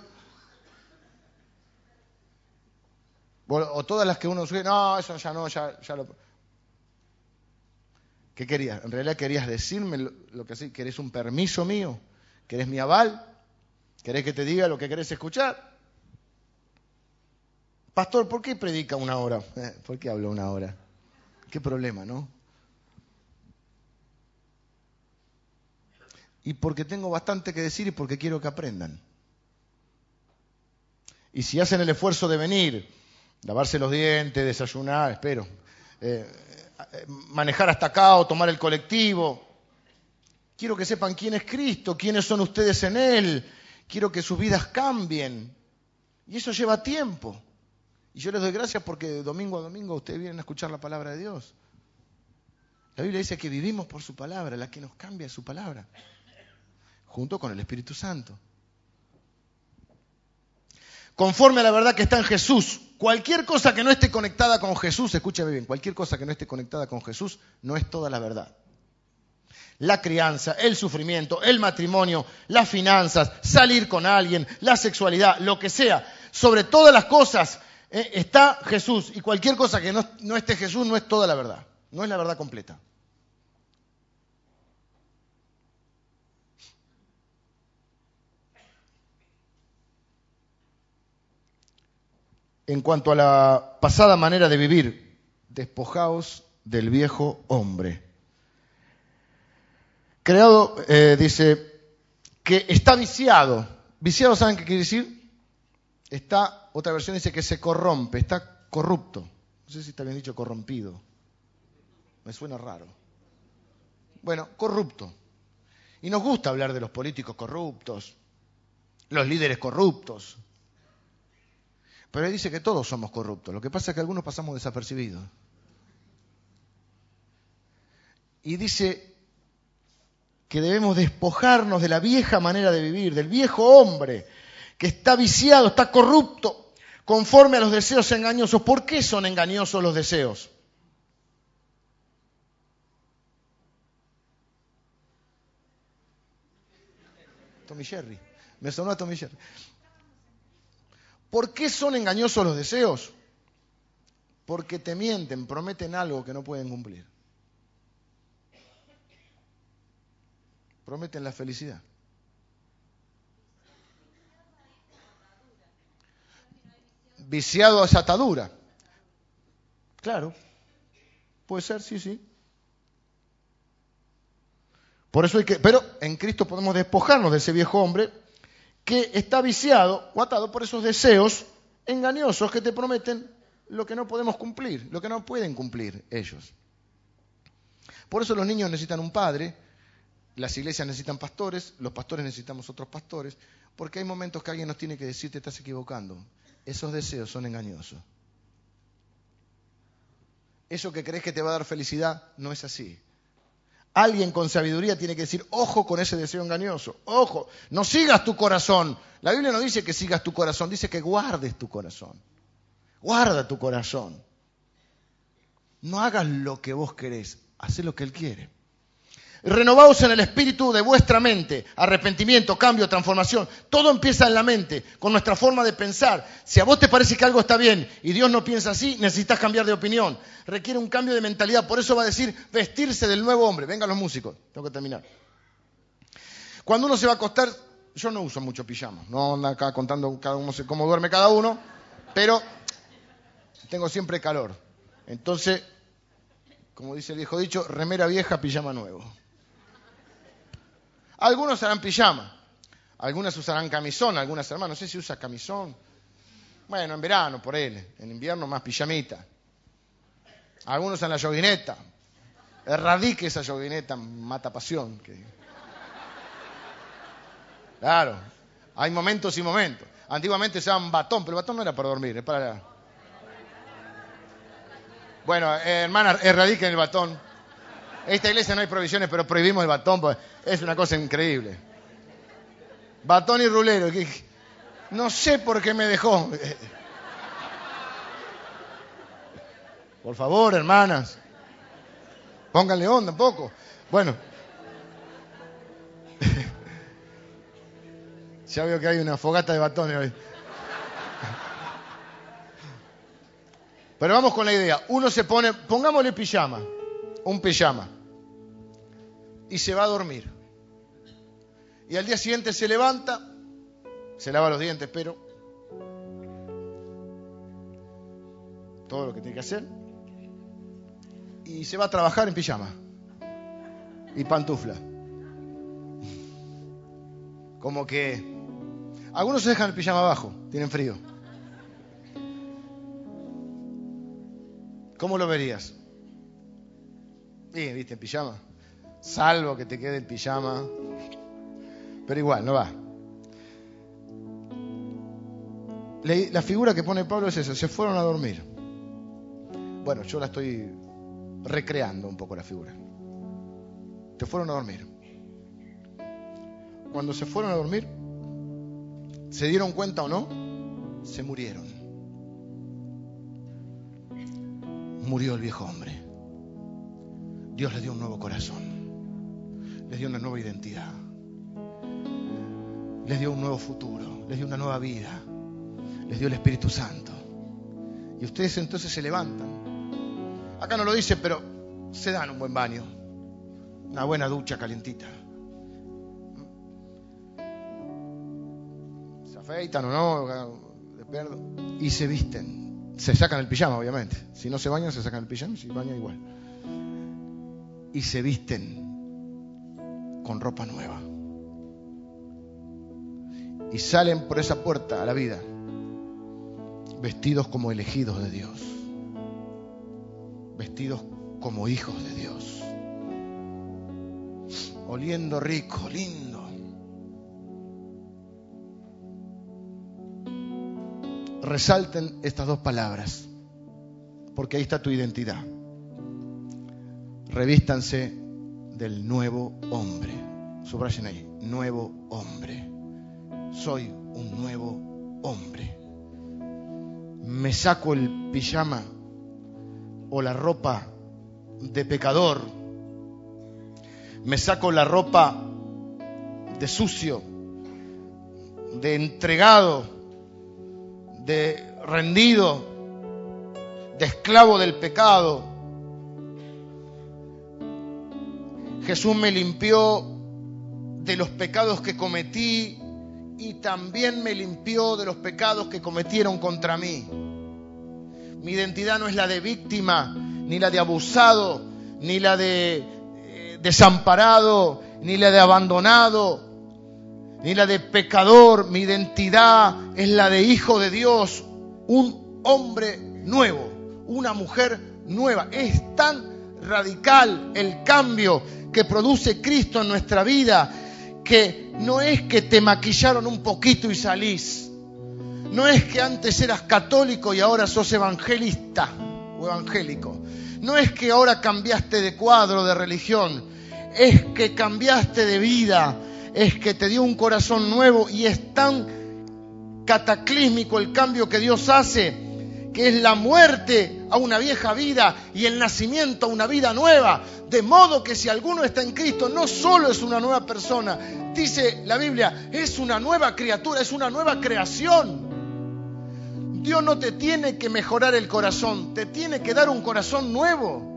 O, todas las que uno sube, no, eso ya no, ya, ya lo... ¿Qué querías? ¿En realidad querías decirme lo, que sí? ¿Querés un permiso mío? ¿Querés mi aval? ¿Querés que te diga lo que querés escuchar? Pastor, ¿por qué predica una hora? Eh, ¿Por qué habla una hora? ¿Qué problema, no? Y porque tengo bastante que decir y porque quiero que aprendan. Y si hacen el esfuerzo de venir, lavarse los dientes, desayunar, espero, eh, eh, manejar hasta acá o tomar el colectivo, quiero que sepan quién es Cristo, quiénes son ustedes en Él, quiero que sus vidas cambien. Y eso lleva tiempo. Y yo les doy gracias porque de domingo a domingo ustedes vienen a escuchar la palabra de Dios. La Biblia dice que vivimos por su palabra, la que nos cambia es su palabra, junto con el Espíritu Santo. Conforme a la verdad que está en Jesús, cualquier cosa que no esté conectada con Jesús, escúchame bien, cualquier cosa que no esté conectada con Jesús no es toda la verdad. La crianza, el sufrimiento, el matrimonio, las finanzas, salir con alguien, la sexualidad, lo que sea, sobre todas las cosas eh, está Jesús y cualquier cosa que no, esté Jesús no es toda la verdad, no es la verdad completa. En cuanto a la pasada manera de vivir, despojaos del viejo hombre. Creado, eh, dice, que está viciado. Viciado, ¿saben qué quiere decir? Está, otra versión dice que se corrompe, está corrupto. No sé si está bien dicho corrompido. Me suena raro. Bueno, corrupto. Y nos gusta hablar de los políticos corruptos, los líderes corruptos. Pero él dice que todos somos corruptos. Lo que pasa es que algunos pasamos desapercibidos. Y dice que debemos despojarnos de la vieja manera de vivir, del viejo hombre que está viciado, está corrupto, conforme a los deseos engañosos. ¿Por qué son engañosos los deseos? Tommy Jerry. Me sonó a Tommy. ¿Por qué son engañosos los deseos? Porque te mienten, prometen algo que no pueden cumplir. Prometen la felicidad. Viciado a esa atadura. Claro. Puede ser, sí, sí. Por eso hay que, pero en Cristo podemos despojarnos de ese viejo hombre que está viciado o atado por esos deseos engañosos que te prometen lo que no podemos cumplir, lo que no pueden cumplir ellos. Por eso los niños necesitan un padre, las iglesias necesitan pastores, los pastores necesitamos otros pastores, porque hay momentos que alguien nos tiene que decir te estás equivocando. Esos deseos son engañosos. Eso que crees que te va a dar felicidad no es así. Alguien con sabiduría tiene que decir, ojo con ese deseo engañoso, ojo, no sigas tu corazón. La Biblia no dice que sigas tu corazón, dice que guardes tu corazón. Guarda tu corazón. No hagas lo que vos querés, haz lo que Él quiere. Renovaos en el espíritu de vuestra mente. Arrepentimiento, cambio, transformación. Todo empieza en la mente, con nuestra forma de pensar. Si a vos te parece que algo está bien y Dios no piensa así, necesitas cambiar de opinión. Requiere un cambio de mentalidad. Por eso va a decir vestirse del nuevo hombre. Vengan los músicos. Tengo que terminar. Cuando uno se va a acostar, yo no uso mucho pijama. No ando acá contando cada uno cómo duerme cada uno, pero tengo siempre calor. Entonces, como dice el viejo dicho, remera vieja, pijama nuevo. Algunos usarán pijama, algunas usarán camisón, algunas hermanas, no sé si usa camisón. Bueno, en verano, por él, en invierno más pijamita. Algunos usan la yoguineta. Erradique esa yoguineta, mata pasión. Claro, hay momentos y momentos. Antiguamente se llamaban batón, pero el batón no era para dormir, es para... Bueno, eh, hermana, erradiquen el batón. Esta iglesia no hay provisiones, pero prohibimos el batón, porque es una cosa increíble. Batón y rulero. No sé por qué me dejó. Por favor, hermanas. Pónganle onda un poco. Bueno. Ya veo que hay una fogata de batones hoy. Pero vamos con la idea. Uno se pone, pongámosle pijama, un pijama. y se va a dormir. Y al día siguiente se levanta, se lava los dientes, pero todo lo que tiene que hacer, y se va a trabajar en pijama y pantufla. Como que algunos se dejan el pijama abajo, tienen frío. ¿Cómo lo verías? Sí, viste, en pijama. Salvo que te quede el pijama. Pero igual, no va. La figura que pone Pablo es esa, se fueron a dormir. Bueno, yo la estoy recreando un poco la figura. Se fueron a dormir. Cuando se fueron a dormir, ¿se dieron cuenta o no? Se murieron. Murió el viejo hombre. Dios le dio un nuevo corazón. Les dio una nueva identidad. Les dio un nuevo futuro. Les dio una nueva vida. Les dio el Espíritu Santo. Y ustedes entonces se levantan Acá no lo dice, pero se dan un buen baño, una buena ducha calentita. Se afeitan o no, y se visten. Se sacan el pijama, obviamente. Si no se bañan, se sacan el pijama, si bañan igual. Y se visten con ropa nueva. Y salen por esa puerta a la vida, vestidos como elegidos de Dios vestidos como hijos de Dios, oliendo rico, lindo. Resalten estas dos palabras, porque ahí está tu identidad. Revístanse del nuevo hombre. Subrayen ahí, nuevo hombre. Soy un nuevo hombre. Me saco el pijama o la ropa de pecador, me saco la ropa de sucio, de entregado, de rendido, de esclavo del pecado. Jesús me limpió de los pecados que cometí y también me limpió de los pecados que cometieron contra mí. Mi identidad no es la de víctima, ni la de abusado, ni la de eh, desamparado, ni la de abandonado, ni la de pecador. Mi identidad es la de hijo de Dios, un hombre nuevo, una mujer nueva. Es tan radical el cambio que produce Cristo en nuestra vida que no es que te maquillaron un poquito y salís. No es que antes eras católico y ahora sos evangelista o evangélico. No es que ahora cambiaste de cuadro de religión. Es que cambiaste de vida. Es que te dio un corazón nuevo y es tan cataclísmico el cambio que Dios hace, que es la muerte a una vieja vida y el nacimiento a una vida nueva. De modo que si alguno está en Cristo, no solo es una nueva persona, dice la Biblia, es una nueva criatura, es una nueva creación. Dios no te tiene que mejorar el corazón, te tiene que dar un corazón nuevo.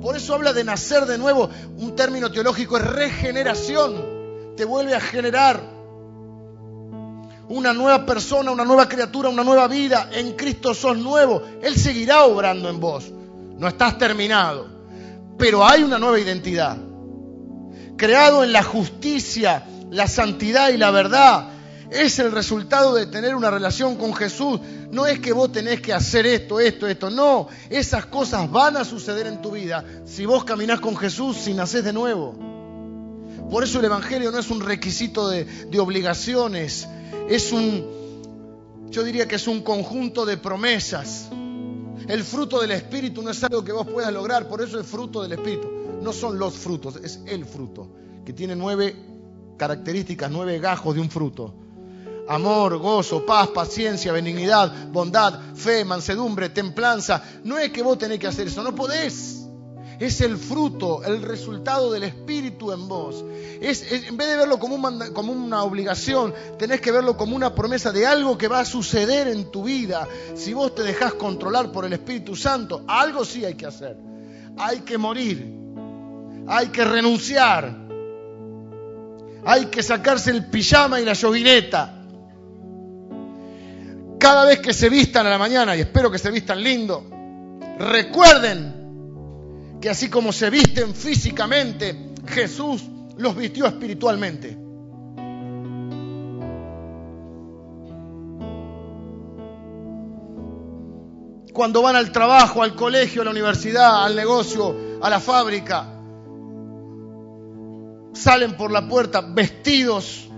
Por eso habla de nacer de nuevo. Un término teológico es regeneración. Te vuelve a generar una nueva persona, una nueva criatura, una nueva vida. En Cristo sos nuevo. Él seguirá obrando en vos. No estás terminado. Pero hay una nueva identidad. Creado en la justicia, la santidad y la verdad es el resultado de tener una relación con Jesús. No es que vos tenés que hacer esto, esto, esto. No, esas cosas van a suceder en tu vida si vos caminás con Jesús, si nacés de nuevo. Por eso el Evangelio no es un requisito de, obligaciones, es un, yo diría que es un conjunto de promesas. El fruto del Espíritu no es algo que vos puedas lograr, por eso es fruto del Espíritu. No son los frutos, es el fruto, que tiene nueve características, nueve gajos de un fruto amor, gozo, paz, paciencia, benignidad, bondad, fe, mansedumbre, templanza. No es que vos tenés que hacer eso, no podés. Es el fruto, el resultado del Espíritu en vos. Es, en vez de verlo como, como una obligación, tenés que verlo como una promesa de algo que va a suceder en tu vida. Si vos te dejás controlar por el Espíritu Santo, algo sí hay que hacer. hay que morir, hay que renunciar, hay que sacarse el pijama y la yoguineta. Cada vez que se vistan a la mañana, y espero que se vistan lindo, recuerden que así como se visten físicamente, Jesús los vistió espiritualmente. Cuando van al trabajo, al colegio, a la universidad, al negocio, a la fábrica, salen por la puerta vestidos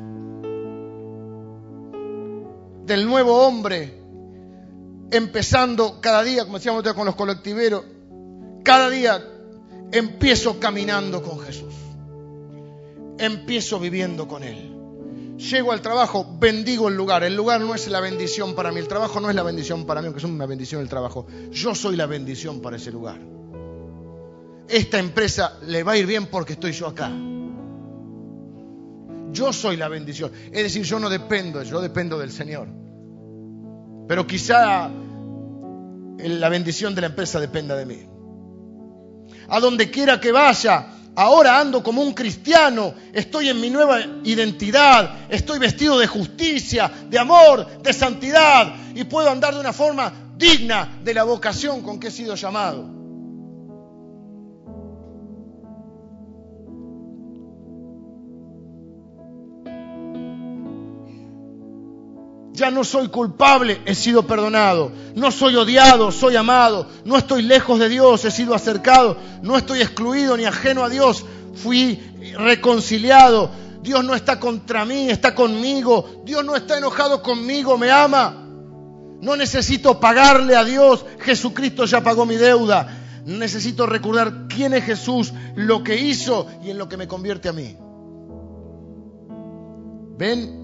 del nuevo hombre, empezando cada día, como decíamos con los colectiveros, cada día empiezo caminando con Jesús, empiezo viviendo con Él. Llego al trabajo, bendigo el lugar. El lugar no es la bendición para mí, el trabajo no es la bendición para mí, aunque es una bendición el trabajo. Yo soy la bendición para ese lugar. Esta empresa le va a ir bien porque estoy yo acá. Yo soy la bendición. Es decir, yo no dependo, yo dependo del Señor. Pero quizá la bendición de la empresa dependa de mí. A donde quiera que vaya, ahora ando como un cristiano, estoy en mi nueva identidad, estoy vestido de justicia, de amor, de santidad y puedo andar de una forma digna de la vocación con que he sido llamado. Ya no soy culpable, he sido perdonado. No soy odiado, soy amado. No estoy lejos de Dios, he sido acercado. No estoy excluido ni ajeno a Dios. Fui reconciliado. Dios no está contra mí, está conmigo. Dios no está enojado conmigo, me ama. No necesito pagarle a Dios. Jesucristo ya pagó mi deuda. Necesito recordar quién es Jesús, lo que hizo y en lo que me convierte a mí. ¿Ven?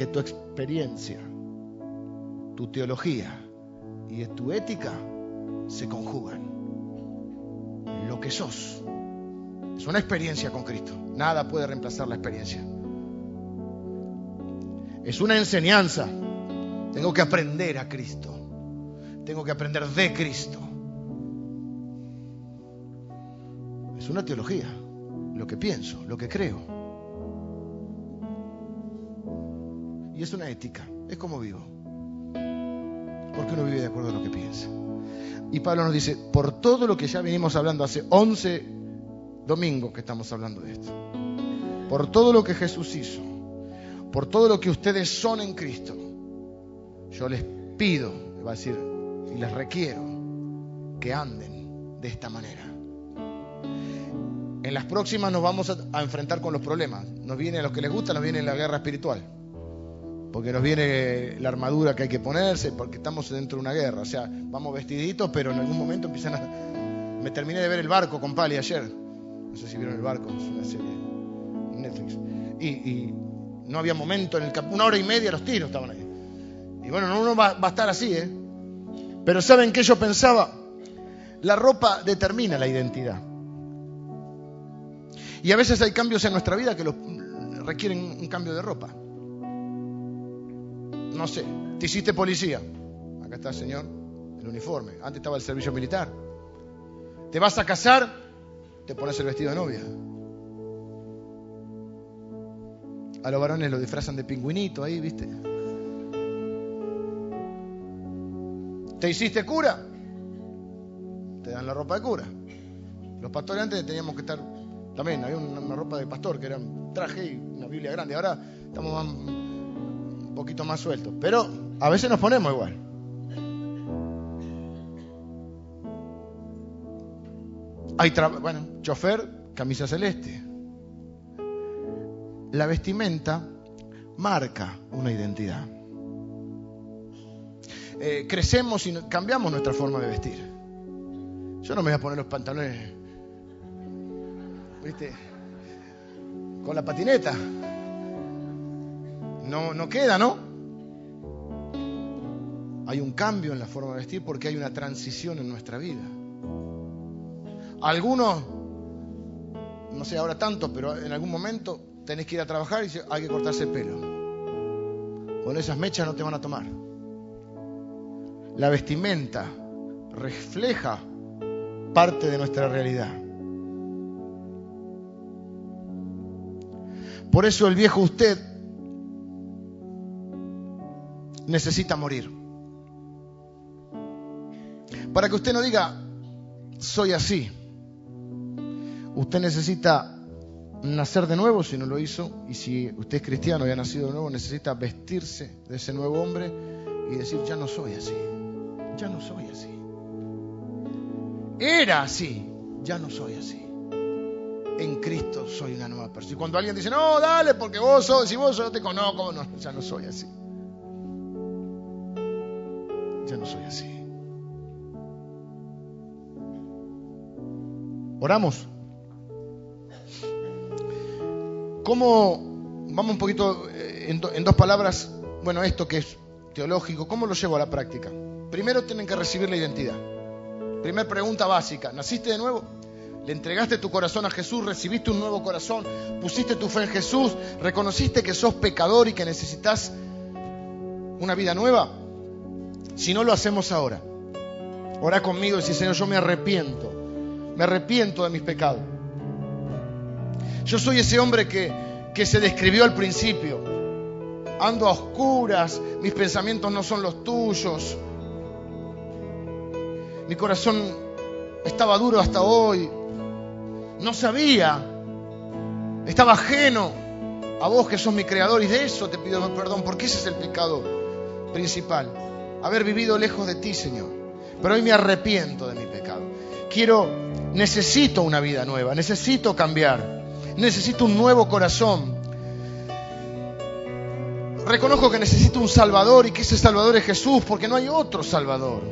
Que tu experiencia, tu teología y tu ética se conjugan. Lo que sos es una experiencia con Cristo. Nada puede reemplazar la experiencia. Es una enseñanza. Tengo que aprender a Cristo. Tengo que aprender de Cristo. Es una teología. Lo que pienso, lo que creo. Y es una ética, es como vivo. Porque uno vive de acuerdo a lo que piensa. Y Pablo nos dice, por todo lo que ya venimos hablando hace 11 domingos que estamos hablando de esto, por todo lo que Jesús hizo, por todo lo que ustedes son en Cristo, yo les pido, va a decir, y les requiero que anden de esta manera. En las próximas nos vamos a, enfrentar con los problemas. Nos viene a los que les gusta, nos viene la guerra espiritual porque nos viene la armadura que hay que ponerse, porque estamos dentro de una guerra. O sea, vamos vestiditos, pero en algún momento empiezan a... Me terminé de ver el barco con Pali ayer. No sé si vieron el barco, es una serie Netflix. Y, no había momento, en el una hora y media los tiros estaban ahí. Y bueno, uno va, va a estar así, ¿eh? Pero ¿saben qué yo pensaba? La ropa determina la identidad. Y a veces hay cambios en nuestra vida que los, requieren un cambio de ropa no sé, te hiciste policía. Acá está señor, el uniforme. Antes estaba el servicio militar. Te vas a casar, te pones el vestido de novia. A los varones lo disfrazan de pingüinito ahí, ¿viste? ¿Te hiciste cura? Te dan la ropa de cura. Los pastores antes teníamos que estar, también había una, ropa de pastor que era un traje y una Biblia grande. Ahora estamos más poquito más suelto. Pero a veces nos ponemos igual. Hay bueno, chofer, camisa celeste. La vestimenta marca una identidad. Eh, crecemos y cambiamos nuestra forma de vestir. Yo no me voy a poner los pantalones, ¿viste? Con la patineta no, no queda, ¿no? Hay un cambio en la forma de vestir porque hay una transición en nuestra vida. Algunos, no sé ahora tanto, pero en algún momento tenés que ir a trabajar y hay que cortarse el pelo. Con esas mechas no te van a tomar. La vestimenta refleja parte de nuestra realidad. Por eso el viejo usted necesita morir. Para que usted no diga, soy así. Usted necesita nacer de nuevo si no lo hizo. Y si usted es cristiano y ha nacido de nuevo, necesita vestirse de ese nuevo hombre y decir, ya no soy así. Ya no soy así. Era así, ya no soy así. En Cristo soy una nueva persona. Y cuando alguien dice, no, dale, porque vos sos, si vos yo te conozco, no, ya no soy así. No soy así. Oramos. ¿Cómo, vamos un poquito eh, en, en, dos palabras, bueno, esto que es teológico, ¿cómo lo llevo a la práctica? Primero tienen que recibir la identidad. Primer pregunta básica, ¿naciste de nuevo? ¿Le entregaste tu corazón a Jesús? ¿Recibiste un nuevo corazón? ¿Pusiste tu fe en Jesús? ¿Reconociste que sos pecador y que necesitas una vida nueva? Si no lo hacemos ahora, ora conmigo y dice, Señor, yo me arrepiento. Me arrepiento de mis pecados. Yo soy ese hombre que, que se describió al principio. Ando a oscuras, mis pensamientos no son los tuyos. Mi corazón estaba duro hasta hoy. No sabía. Estaba ajeno a vos que sos mi creador y de eso te pido perdón porque ese es el pecado principal. Haber vivido lejos de ti, Señor. Pero hoy me arrepiento de mi pecado. Quiero, necesito una vida nueva, necesito cambiar, necesito un nuevo corazón. Reconozco que necesito un Salvador y que ese Salvador es Jesús porque no hay otro Salvador.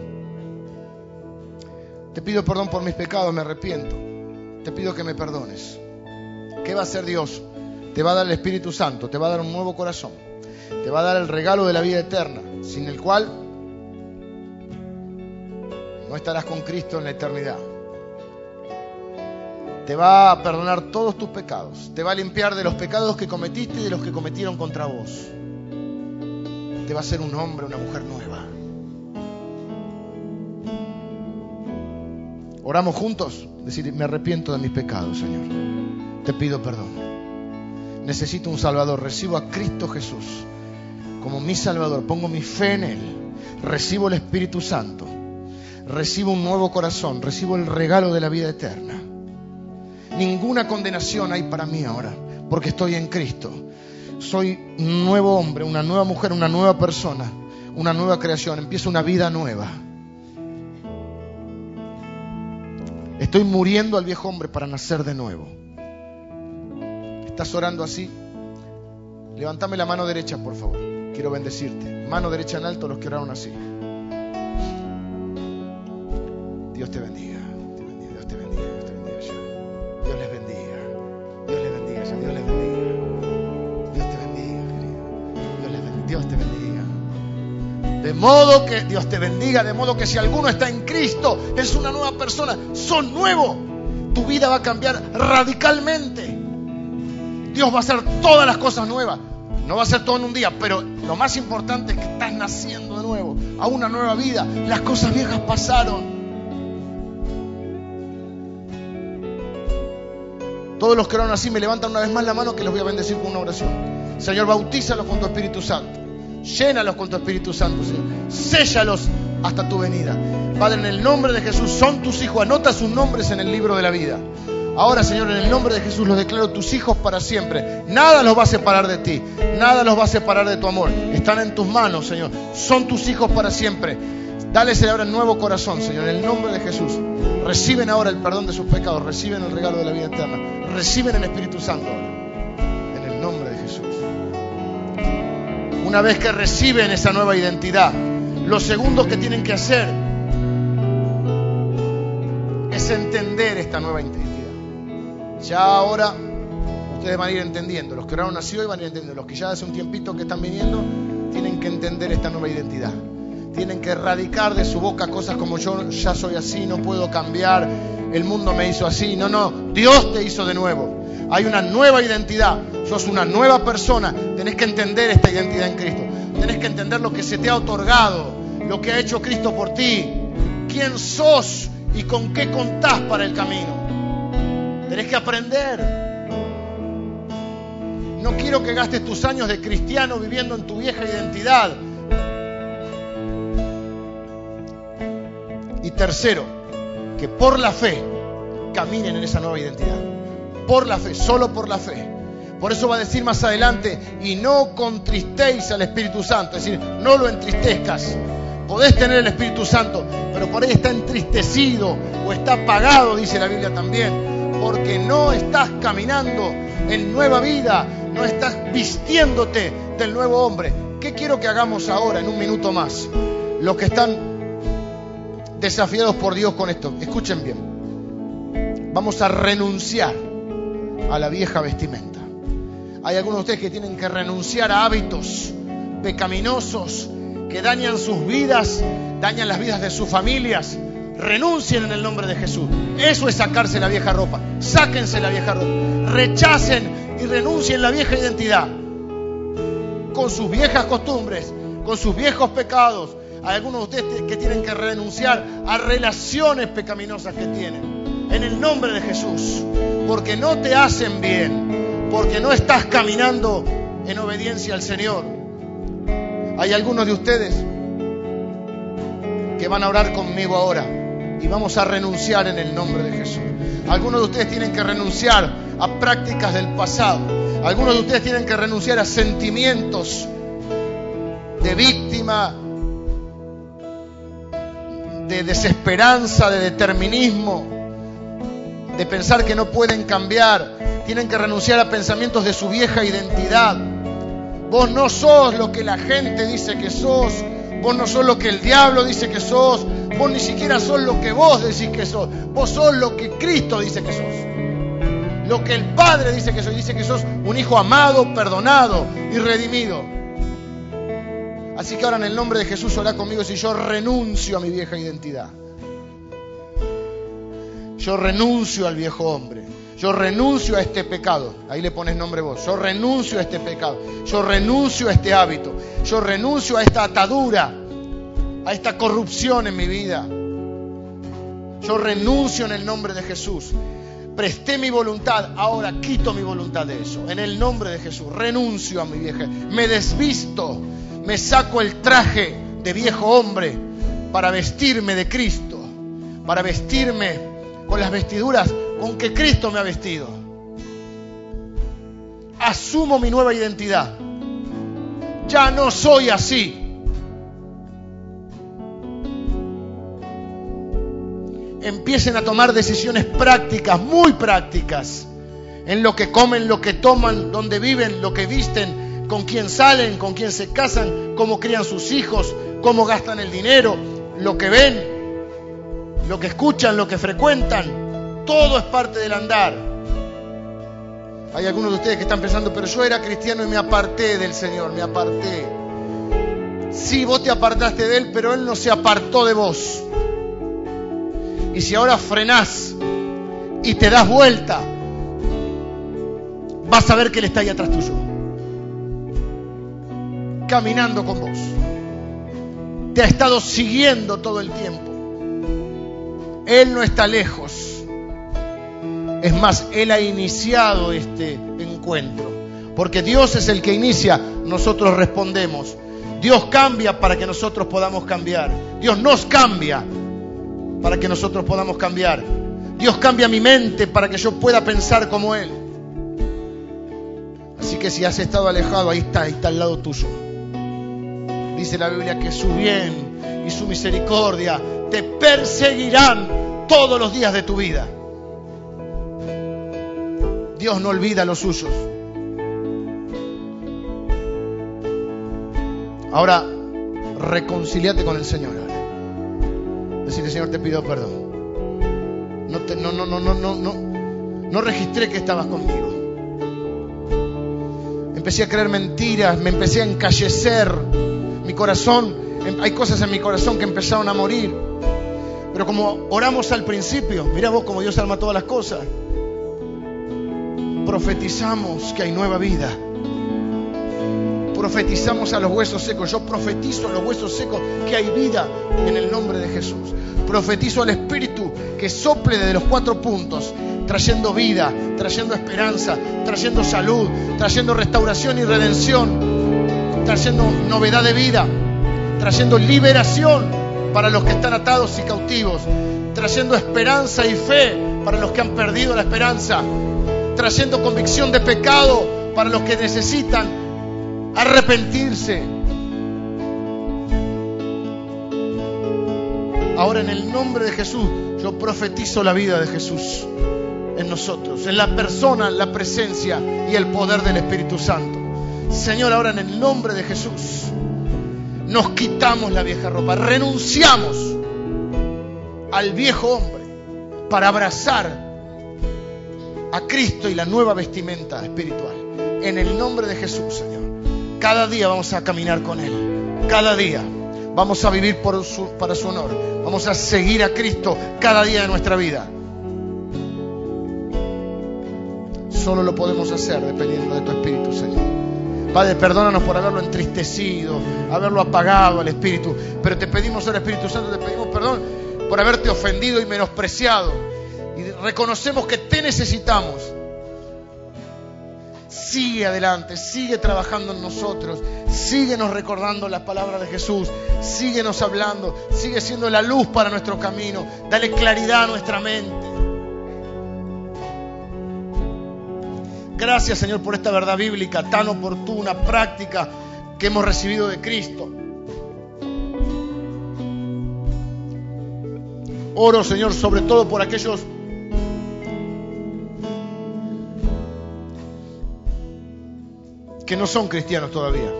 Te pido perdón por mis pecados, me arrepiento. Te pido que me perdones. ¿Qué va a hacer Dios? Te va a dar el Espíritu Santo, te va a dar un nuevo corazón, te va a dar el regalo de la vida eterna, sin el cual no estarás con Cristo en la eternidad. Te va a perdonar todos tus pecados, te va a limpiar de los pecados que cometiste y de los que cometieron contra vos. Te va a hacer un hombre, una mujer nueva. Oramos juntos, decir, me arrepiento de mis pecados, Señor. Te pido perdón. Necesito un Salvador. Recibo a Cristo Jesús como mi Salvador. Pongo mi fe en Él. Recibo el Espíritu Santo. Recibo un nuevo corazón. Recibo el regalo de la vida eterna. Ninguna condenación hay para mí ahora, porque estoy en Cristo. Soy un nuevo hombre, una nueva mujer, una nueva persona, una nueva creación. Empiezo una vida nueva. Estoy muriendo al viejo hombre para nacer de nuevo. ¿Estás orando así? Levántame la mano derecha, por favor. Quiero bendecirte. Mano derecha en alto los que oraron así. Dios te bendiga. Dios te bendiga. Dios te bendiga. Dios les bendiga. Dios les bendiga. Dios les bendiga. Dios te bendiga, querido. Dios, les bendiga. Dios te bendiga. De modo que Dios te bendiga, de modo que si alguno está en Cristo, es una nueva persona, son nuevo. Tu vida va a cambiar radicalmente. Dios va a hacer todas las cosas nuevas. No va a ser todo en un día, pero lo más importante es que estás naciendo de nuevo, a una nueva vida. Las cosas viejas pasaron. Todos los que oraron así me levantan una vez más la mano que los voy a bendecir con una oración. Señor, bautízalos con tu Espíritu Santo. Llénalos con tu Espíritu Santo, Señor. Séllalos hasta tu venida. Padre, en el nombre de Jesús, son tus hijos. Anota sus nombres en el libro de la vida. Ahora, Señor, en el nombre de Jesús los declaro tus hijos para siempre. Nada los va a separar de ti. Nada los va a separar de tu amor. Están en tus manos, Señor. Son tus hijos para siempre. Dales ahora el nuevo corazón, Señor, en el nombre de Jesús. Reciben ahora el perdón de sus pecados. Reciben el regalo de la vida eterna. Reciben el Espíritu Santo ahora. En el nombre de Jesús. Una vez que reciben esa nueva identidad, lo segundo que tienen que hacer es entender esta nueva identidad. Ya ahora ustedes van a ir entendiendo. Los que oraron así hoy van a ir entendiendo. Los que ya hace un tiempito que están viniendo, tienen que entender esta nueva identidad. Tienen que erradicar de su boca cosas como yo ya soy así, no puedo cambiar, el mundo me hizo así. No, no, Dios te hizo de nuevo. Hay una nueva identidad. Sos una nueva persona. Tenés que entender esta identidad en Cristo. Tenés que entender lo que se te ha otorgado, lo que ha hecho Cristo por ti. quién sos y con qué contás para el camino. Tenés que aprender. No quiero que gastes tus años de cristiano viviendo en tu vieja identidad. Y tercero, que por la fe caminen en esa nueva identidad. Por la fe, solo por la fe. Por eso va a decir más adelante, y no contristéis al Espíritu Santo, es decir, no lo entristezcas. Podés tener el Espíritu Santo, pero por ahí está entristecido o está apagado, dice la Biblia también, porque no estás caminando en nueva vida, no estás vistiéndote del nuevo hombre. ¿Qué quiero que hagamos ahora en un minuto más? Los que están desafiados por Dios con esto, escuchen bien. Vamos a renunciar a la vieja vestimenta. Hay algunos de ustedes que tienen que renunciar a hábitos pecaminosos que dañan sus vidas, dañan las vidas de sus familias. Renuncien en el nombre de Jesús. Eso es sacarse la vieja ropa. Sáquense la vieja ropa. Rechacen y renuncien la vieja identidad. Con sus viejas costumbres, con sus viejos pecados. Hay algunos de ustedes que tienen que renunciar a relaciones pecaminosas que tienen. En el nombre de Jesús. Porque no te hacen bien porque no estás caminando en obediencia al Señor. Hay algunos de ustedes que van a orar conmigo ahora y vamos a renunciar en el nombre de Jesús. Algunos de ustedes tienen que renunciar a prácticas del pasado. Algunos de ustedes tienen que renunciar a sentimientos de víctima, de desesperanza, de determinismo, de pensar que no pueden cambiar, tienen que renunciar a pensamientos de su vieja identidad. Vos no sos lo que la gente dice que sos. Vos no sos lo que el diablo dice que sos. Vos ni siquiera sos lo que vos decís que sos. Vos sos lo que Cristo dice que sos. Lo que el Padre dice que sos. Dice que sos un hijo amado, perdonado y redimido. Así que ahora en el nombre de Jesús orá conmigo si yo renuncio a mi vieja identidad. Yo renuncio al viejo hombre. Yo renuncio a este pecado. Ahí le pones nombre vos. Yo renuncio a este pecado. Yo renuncio a este hábito. Yo renuncio a esta atadura, a esta corrupción en mi vida. Yo renuncio en el nombre de Jesús. Presté mi voluntad, ahora quito mi voluntad de eso. En el nombre de Jesús, renuncio a mi vieja. Me desvisto, me saco el traje de viejo hombre para vestirme de Cristo, para vestirme con las vestiduras con que Cristo me ha vestido. Asumo mi nueva identidad. Ya no soy así. Empiecen a tomar decisiones prácticas, muy prácticas, en lo que comen, lo que toman, donde viven, lo que visten, con quién salen, con quién se casan, cómo crían sus hijos, cómo gastan el dinero, lo que ven, lo que escuchan, lo que frecuentan todo es parte del andar. Hay algunos de ustedes que están pensando, pero yo era cristiano y me aparté del Señor, me aparté. Sí, vos te apartaste de Él, pero Él no se apartó de vos. Y si ahora frenás y te das vuelta, vas a ver que Él está ahí atrás tuyo. Caminando con vos. Te ha estado siguiendo todo el tiempo. Él no está lejos. Es más, Él ha iniciado este encuentro. Porque Dios es el que inicia, nosotros respondemos. Dios cambia para que nosotros podamos cambiar. Dios nos cambia para que nosotros podamos cambiar. Dios cambia mi mente para que yo pueda pensar como Él. Así que si has estado alejado, ahí está, ahí está al lado tuyo. Dice la Biblia que su bien y su misericordia te perseguirán todos los días de tu vida. Dios no olvida los suyos. Ahora, reconciliate con el Señor. Decirle, Señor, te pido perdón. No, no, no, no, no, no, no, no registré que estabas conmigo. Empecé a creer mentiras, me empecé a encallecer. Corazón, em, hay cosas en mi corazón que empezaron a morir. Pero como oramos al principio, mira vos como Dios arma todas las cosas profetizamos que hay nueva vida. Profetizamos a los huesos secos. Yo profetizo a los huesos secos que hay vida en el nombre de Jesús. Profetizo al Espíritu que sople desde los cuatro puntos, trayendo vida, trayendo esperanza, trayendo salud, trayendo restauración y redención, trayendo novedad de vida, trayendo liberación para los que están atados y cautivos, trayendo esperanza y fe para los que han perdido la esperanza, trayendo convicción de pecado para los que necesitan arrepentirse. Ahora en el nombre de Jesús yo profetizo la vida de Jesús en nosotros, en la persona, la presencia y el poder del Espíritu Santo. Señor, ahora en el nombre de Jesús nos quitamos la vieja ropa, renunciamos al viejo hombre para abrazar a Cristo y la nueva vestimenta espiritual. En el nombre de Jesús, Señor. Cada día vamos a caminar con Él. Cada día vamos a vivir por su, para su honor. Vamos a seguir a Cristo cada día de nuestra vida. Solo lo podemos hacer dependiendo de tu Espíritu, Señor. Padre, perdónanos por haberlo entristecido, haberlo apagado al Espíritu. Pero te pedimos al Espíritu Santo, te pedimos perdón por haberte ofendido y menospreciado. Y reconocemos que te necesitamos. Sigue adelante, sigue trabajando en nosotros, síguenos recordando las palabras de Jesús, síguenos hablando, sigue siendo la luz para nuestro camino, dale claridad a nuestra mente. Gracias Señor por esta verdad bíblica tan oportuna, práctica que hemos recibido de Cristo. Oro Señor sobre todo por aquellos que no son cristianos todavía.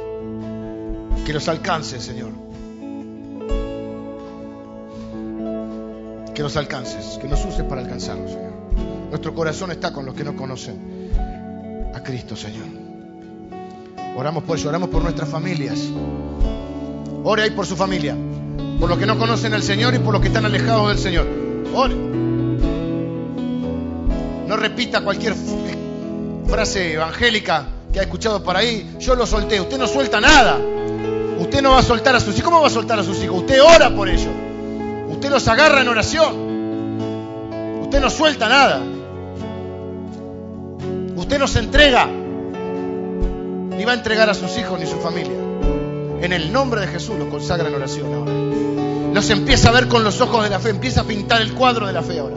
Que los alcances, Señor. Que los alcances, que nos uses para alcanzarlos, Señor. Nuestro corazón está con los que no conocen a Cristo, Señor. Oramos por eso, oramos por nuestras familias. Ore ahí por su familia, por los que no conocen al Señor y por los que están alejados del Señor. Ore. No repita cualquier frase evangélica que ha escuchado por ahí, yo lo solté. Usted no suelta nada. Usted no va a soltar a sus hijos. ¿Cómo va a soltar a sus hijos? Usted ora por ellos. Usted los agarra en oración. Usted no suelta nada. Usted no se entrega. Ni va a entregar a sus hijos ni su familia. En el nombre de Jesús los consagra en oración ahora. Los empieza a ver con los ojos de la fe. Empieza a pintar el cuadro de la fe ahora.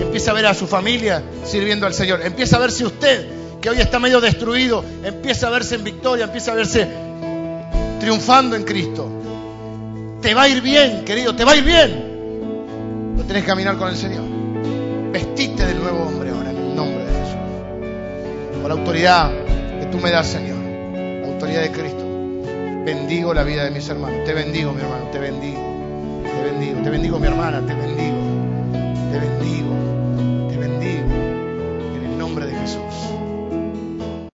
Empieza a ver a su familia sirviendo al Señor. Empieza a ver si usted que hoy está medio destruido, empieza a verse en victoria, empieza a verse triunfando en Cristo. Te va a ir bien, querido, te va a ir bien. No tenés que caminar con el Señor. Vestite del nuevo hombre por la autoridad que tú me das, Señor, la autoridad de Cristo. Bendigo la vida de mis hermanos. Te bendigo, mi hermano, te bendigo. Te bendigo, te bendigo, mi hermana, te bendigo. Te bendigo, te bendigo.